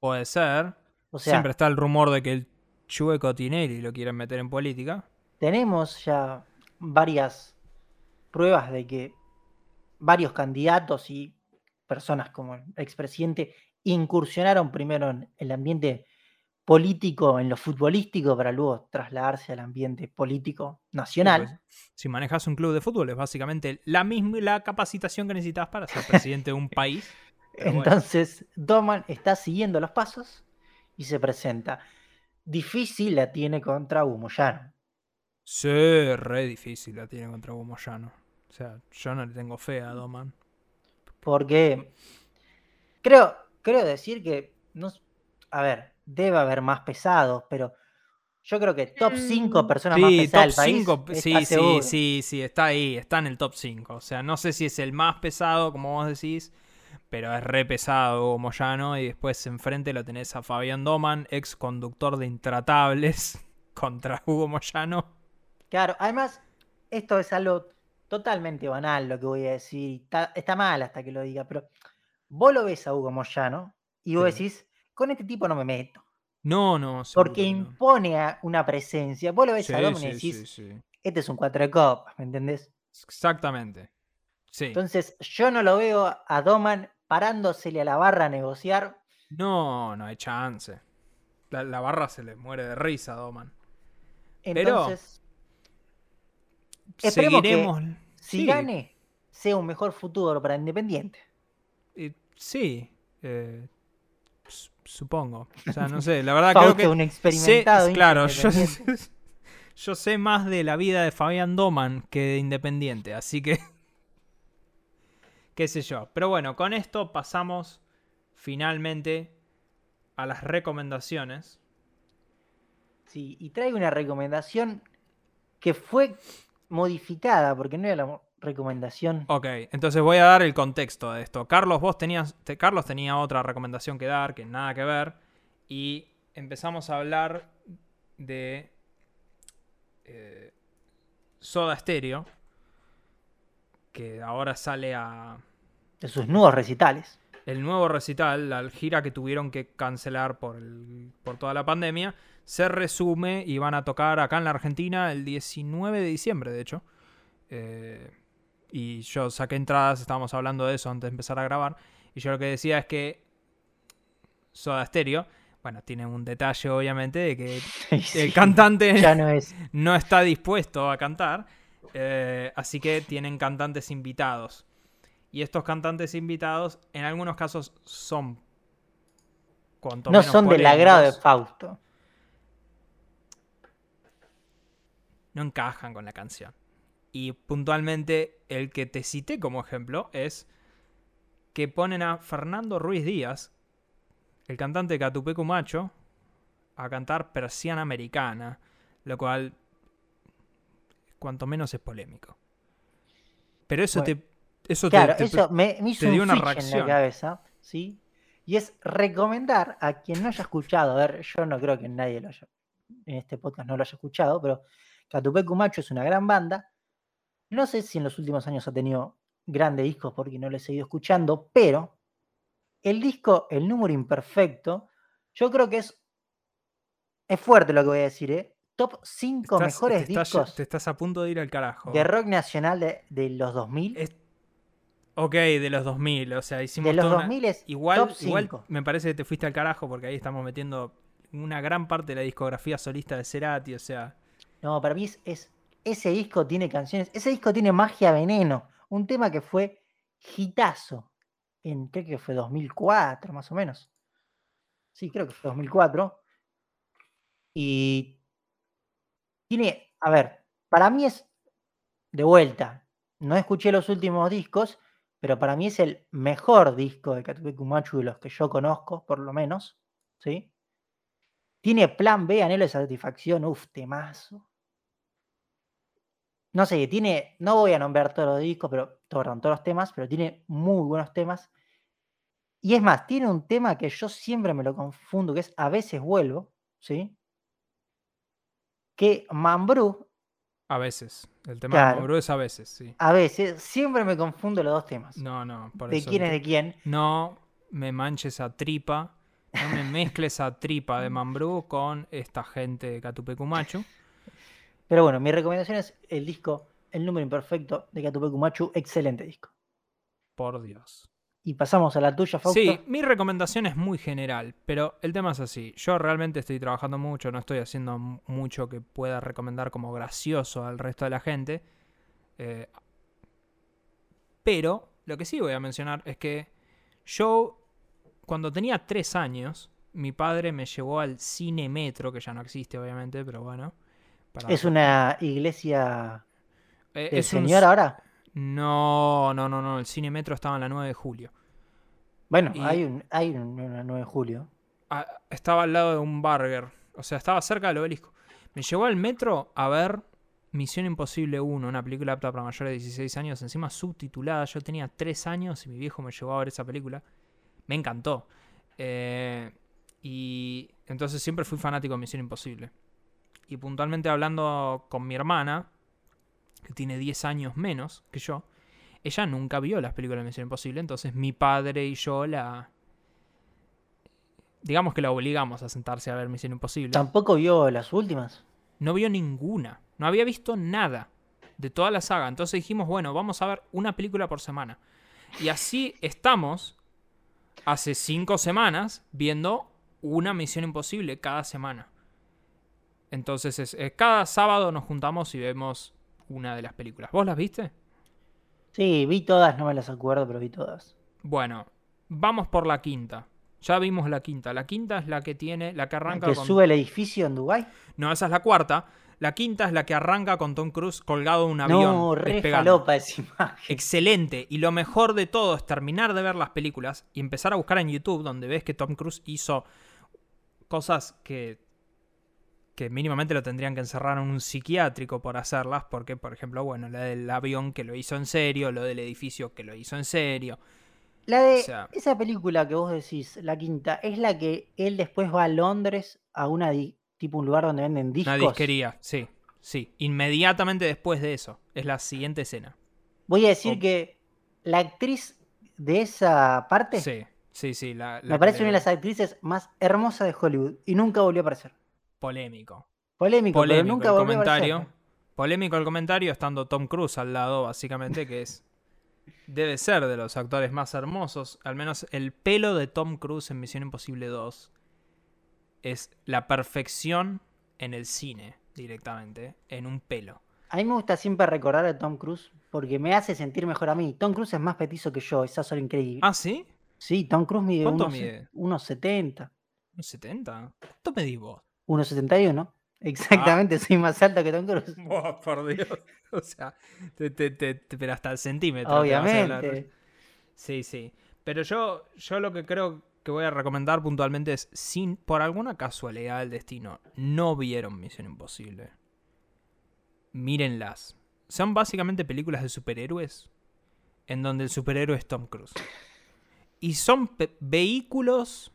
Puede ser. O sea, Siempre está el rumor de que el chueco Tinelli lo quieren meter en política. tenemos ya varias pruebas de que varios candidatos y personas como el expresidente incursionaron primero en el ambiente político, en lo futbolístico, para luego trasladarse al ambiente político nacional. Si manejas un club de fútbol es básicamente la misma la capacitación que necesitas para ser presidente de un país. bueno. Entonces, Doman está siguiendo los pasos y se presenta. Difícil la tiene contra Hugo Moyano. Sí, re difícil la tiene contra Hugo Moyano. O sea, yo no le tengo fe a Doman. Porque creo, creo decir que, no, a ver, debe haber más pesados, pero yo creo que top 5 personas más Mm, Sí, pesadas top del país. 5. está Sí, sí, seguro. sí, sí, está ahí, está en el top 5. O sea, no sé si es el más pesado, como vos decís, pero es re pesado Hugo Moyano. Y después enfrente lo tenés a Fabián Doman, ex conductor de Intratables, [laughs] contra Hugo Moyano. Claro, además, esto es algo totalmente banal lo que voy a decir. y Está, está mal hasta que lo diga, pero vos lo ves a Hugo Moyano y vos Sí. decís, con este tipo no me meto. No, no, Porque no. impone a- una presencia. Vos lo ves Sí, a Doman sí, y decís, sí, sí. este es un cuatro de copas, ¿me entendés? Exactamente. Sí. Entonces, yo no lo veo a Doman parándosele a la barra a negociar. No, no hay chance. La, la barra se le muere de risa a Doman. Pero Entonces, Esperemos que si gane, sea un mejor futuro para Independiente. eh, sí. eh, supongo. O sea, no sé. La verdad [laughs] creo que. un sé- experimentado. hincha claro, yo, sé- [laughs] yo sé más de la vida de Fabián Doman que de Independiente. Así que. qué sé yo. Pero bueno, con esto pasamos finalmente a las recomendaciones. Sí, y traigo una recomendación que fue modificada, porque no era la recomendación. Ok, entonces voy a dar el contexto de esto. Carlos, vos tenías. te- Carlos tenía otra recomendación que dar, que nada que ver. Y empezamos a hablar de. eh, Soda Stereo. Que ahora sale a. De sus nuevos recitales. el nuevo recital, la gira que tuvieron que cancelar por, el- por toda la pandemia, se resume y van a tocar acá en la Argentina el 19 de diciembre, de hecho. Eh, y yo saqué entradas, estábamos hablando de eso antes de empezar a grabar. Y yo lo que decía es que Soda Stereo, bueno, tiene un detalle obviamente de que [laughs] Sí, el cantante ya no es. [laughs] no está dispuesto a cantar, eh, así que tienen cantantes invitados. Y estos cantantes invitados, en algunos casos, son. cuanto No menos son del agrado de Fausto. No encajan con la canción. Y puntualmente, el que te cité como ejemplo es que ponen a Fernando Ruiz Díaz, el cantante de Catupecu Macho, a cantar Persiana Americana, lo cual, cuanto menos es polémico. Pero eso Bueno, te. Eso Claro, te, eso me, me hizo te un dio una switch en reacción. la cabeza, ¿sí? Y es recomendar a quien no haya escuchado, a ver, yo no creo que nadie lo haya, en este podcast no lo haya escuchado, pero Catupecu Macho es una gran banda. No sé si en los últimos años ha tenido grandes discos porque no lo he seguido escuchando, pero el disco, el número imperfecto, yo creo que es, es fuerte lo que voy a decir, ¿eh? Top 5 estás- mejores te estás- discos te estás a punto de ir al carajo. de rock nacional de, de los 2000. Es- Ok, de los 2000, o sea, hicimos de los toda una- 2000 es Igual, top igual 5. me parece que te fuiste al carajo porque ahí estamos metiendo una gran parte de la discografía solista de Cerati, o sea, No, para mí es, es- ese disco tiene canciones, ese disco tiene Magia Veneno, un tema que fue hitazo en creo que fue 2004 más o menos. Sí, creo que fue 2004. Y tiene, a ver, para mí es de vuelta. No escuché los últimos discos, pero para mí es el mejor disco de Catupecu Machu de los que yo conozco, por lo menos, ¿sí? Tiene plan B, anhelo de satisfacción, uff, temazo. No sé, tiene, no voy a nombrar todos los discos, pero perdón, todos los temas, pero tiene muy buenos temas. Y es más, tiene un tema que yo siempre me lo confundo, que es A veces vuelvo, ¿sí? Que Mambrú, a veces. El tema Claro. de Mambrú es a veces, sí. a veces, siempre me confundo los dos temas. No, no, por de eso quién es de quién. No me manches a tripa, no me mezcles a tripa de [laughs] Mambrú con esta gente de Catupecumachu. Pero bueno, mi recomendación es el disco El número imperfecto de Catupecu Machu, excelente disco. Por Dios. Y pasamos a la tuya, Fausto. Sí, mi recomendación es muy general, pero el tema es así. Yo realmente estoy trabajando mucho, no estoy haciendo mucho que pueda recomendar como gracioso al resto de la gente. Eh, pero lo que sí voy a mencionar es que yo, cuando tenía tres años, mi padre me llevó al Cine Metro, que ya no existe obviamente, pero bueno. Para- Es una iglesia eh, del es Señor ahora. No, no, no, no, el Cine Metro estaba en la 9 de julio. Bueno, y- hay, un, hay un, una 9 de julio. Ah, estaba al lado de un burger. O sea, estaba cerca del obelisco. Me llevó al metro a ver Misión Imposible 1, una película apta para mayores de 16 años, encima subtitulada. Yo tenía 3 años y mi viejo me llevó a ver esa película. Me encantó. Eh, y entonces siempre fui fanático de Misión Imposible. Y puntualmente hablando con mi hermana, que tiene 10 años menos que yo, ella nunca vio las películas de Misión Imposible, entonces mi padre y yo la, digamos que la obligamos a sentarse a ver Misión Imposible. Tampoco vio las últimas. No vio ninguna. No había visto nada de toda la saga. Entonces dijimos, bueno, vamos a ver una película por semana. Y así estamos hace cinco semanas viendo una Misión Imposible cada semana. Entonces, es- es- cada sábado nos juntamos y vemos una de las películas. ¿Vos las viste? Sí, vi todas, no me las acuerdo, pero vi todas. Bueno, vamos por la quinta. Ya vimos la quinta. La quinta es la que tiene, la que arranca que con... sube el edificio en Dubái. No, esa es la cuarta. La quinta es la que arranca con Tom Cruise colgado de un avión. No, re despegando. falopa esa imagen. Excelente. Y lo mejor de todo es terminar de ver las películas y empezar a buscar en YouTube, donde ves que Tom Cruise hizo cosas que que mínimamente lo tendrían que encerrar en un psiquiátrico por hacerlas, porque, por ejemplo, bueno, la del avión que lo hizo en serio, lo del edificio que lo hizo en serio. La de O sea- esa película que vos decís, la quinta, es la que él después va a Londres a una tipo un lugar donde venden discos. Una disquería, sí, sí. Inmediatamente después de eso, es la siguiente escena. Voy a decir que la actriz de esa parte Sí, sí, sí. La, la me parece una de las actrices más hermosas de Hollywood y nunca volvió a aparecer. Polémico. Polémico, Polémico pero nunca el comentario. Polémico el comentario, estando Tom Cruise al lado, básicamente, que es. Debe ser de los actores más hermosos. Al menos el pelo de Tom Cruise en Misión Imposible 2 es la perfección en el cine, directamente. En un pelo. A mí me gusta siempre recordar a Tom Cruise porque me hace sentir mejor a mí. Tom Cruise es más petizo que yo, esa sola increíble. ¿Ah, sí? Sí, Tom Cruise mide ¿Cuánto unos, mide? unos 70, ¿Un 70? ¿Cuánto medís vos? Unos 71. Exactamente, soy más alta que Tom Cruise. [laughs] Buah, por Dios. O sea, te, te- te- pero hasta el centímetro. Obviamente. Sí, sí. Pero yo, yo lo que creo que voy a recomendar puntualmente es, sin, por alguna casualidad del destino, no vieron Misión Imposible. Mírenlas. Son básicamente películas de superhéroes en donde el superhéroe es Tom Cruise. Y son vehículos,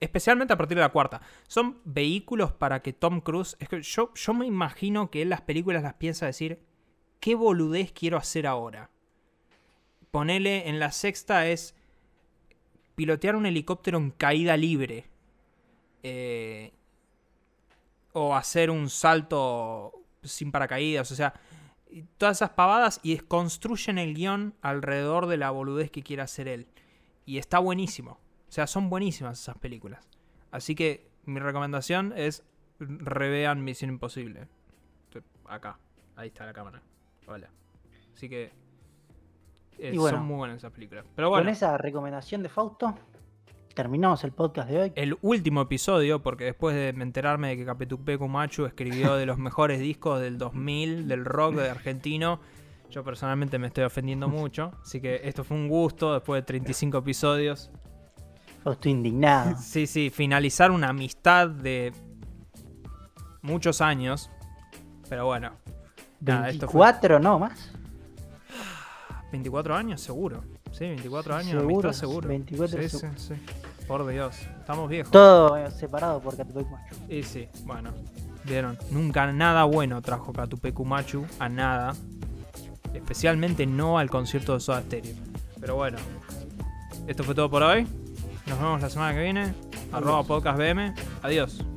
especialmente a partir de la cuarta, son vehículos para que Tom Cruise... Es que yo, yo me imagino que él las películas las piensa decir, ¿qué boludez quiero hacer ahora? Ponele en la sexta es pilotear un helicóptero en caída libre. Eh, o hacer un salto sin paracaídas. O sea, todas esas pavadas y construyen el guion alrededor de la boludez que quiere hacer él. Y está buenísimo. O sea, son buenísimas esas películas. Así que mi recomendación es revean Misión Imposible. Acá. Ahí está la cámara. Hola. Así que eh, Y bueno, son muy buenas esas películas. Pero bueno, Con esa recomendación de Fausto, terminamos el podcast de hoy. el último episodio, porque después de enterarme de que Capetupecu Machu escribió de los mejores discos del 2000, del rock de argentino, yo personalmente me estoy ofendiendo mucho. Así que esto fue un gusto después de 35 episodios. Fausto indignado. Sí, sí, finalizar una amistad de muchos años. Pero bueno, Nada, esto fue- 24, no más. 24 años seguro. Sí, 24 años, Seguro, amistad seguro. 24 sí, sí, seguro. sí. Por Dios, estamos viejos. Todo eh, separado por Catepec Macho. Y sí, bueno, vieron, nunca nada bueno trajo Catupecu Machu a nada. Especialmente no al concierto de Soda Stereo. Pero bueno, esto fue todo por hoy. Nos vemos la semana que viene. Arroba podcast BM. Adiós.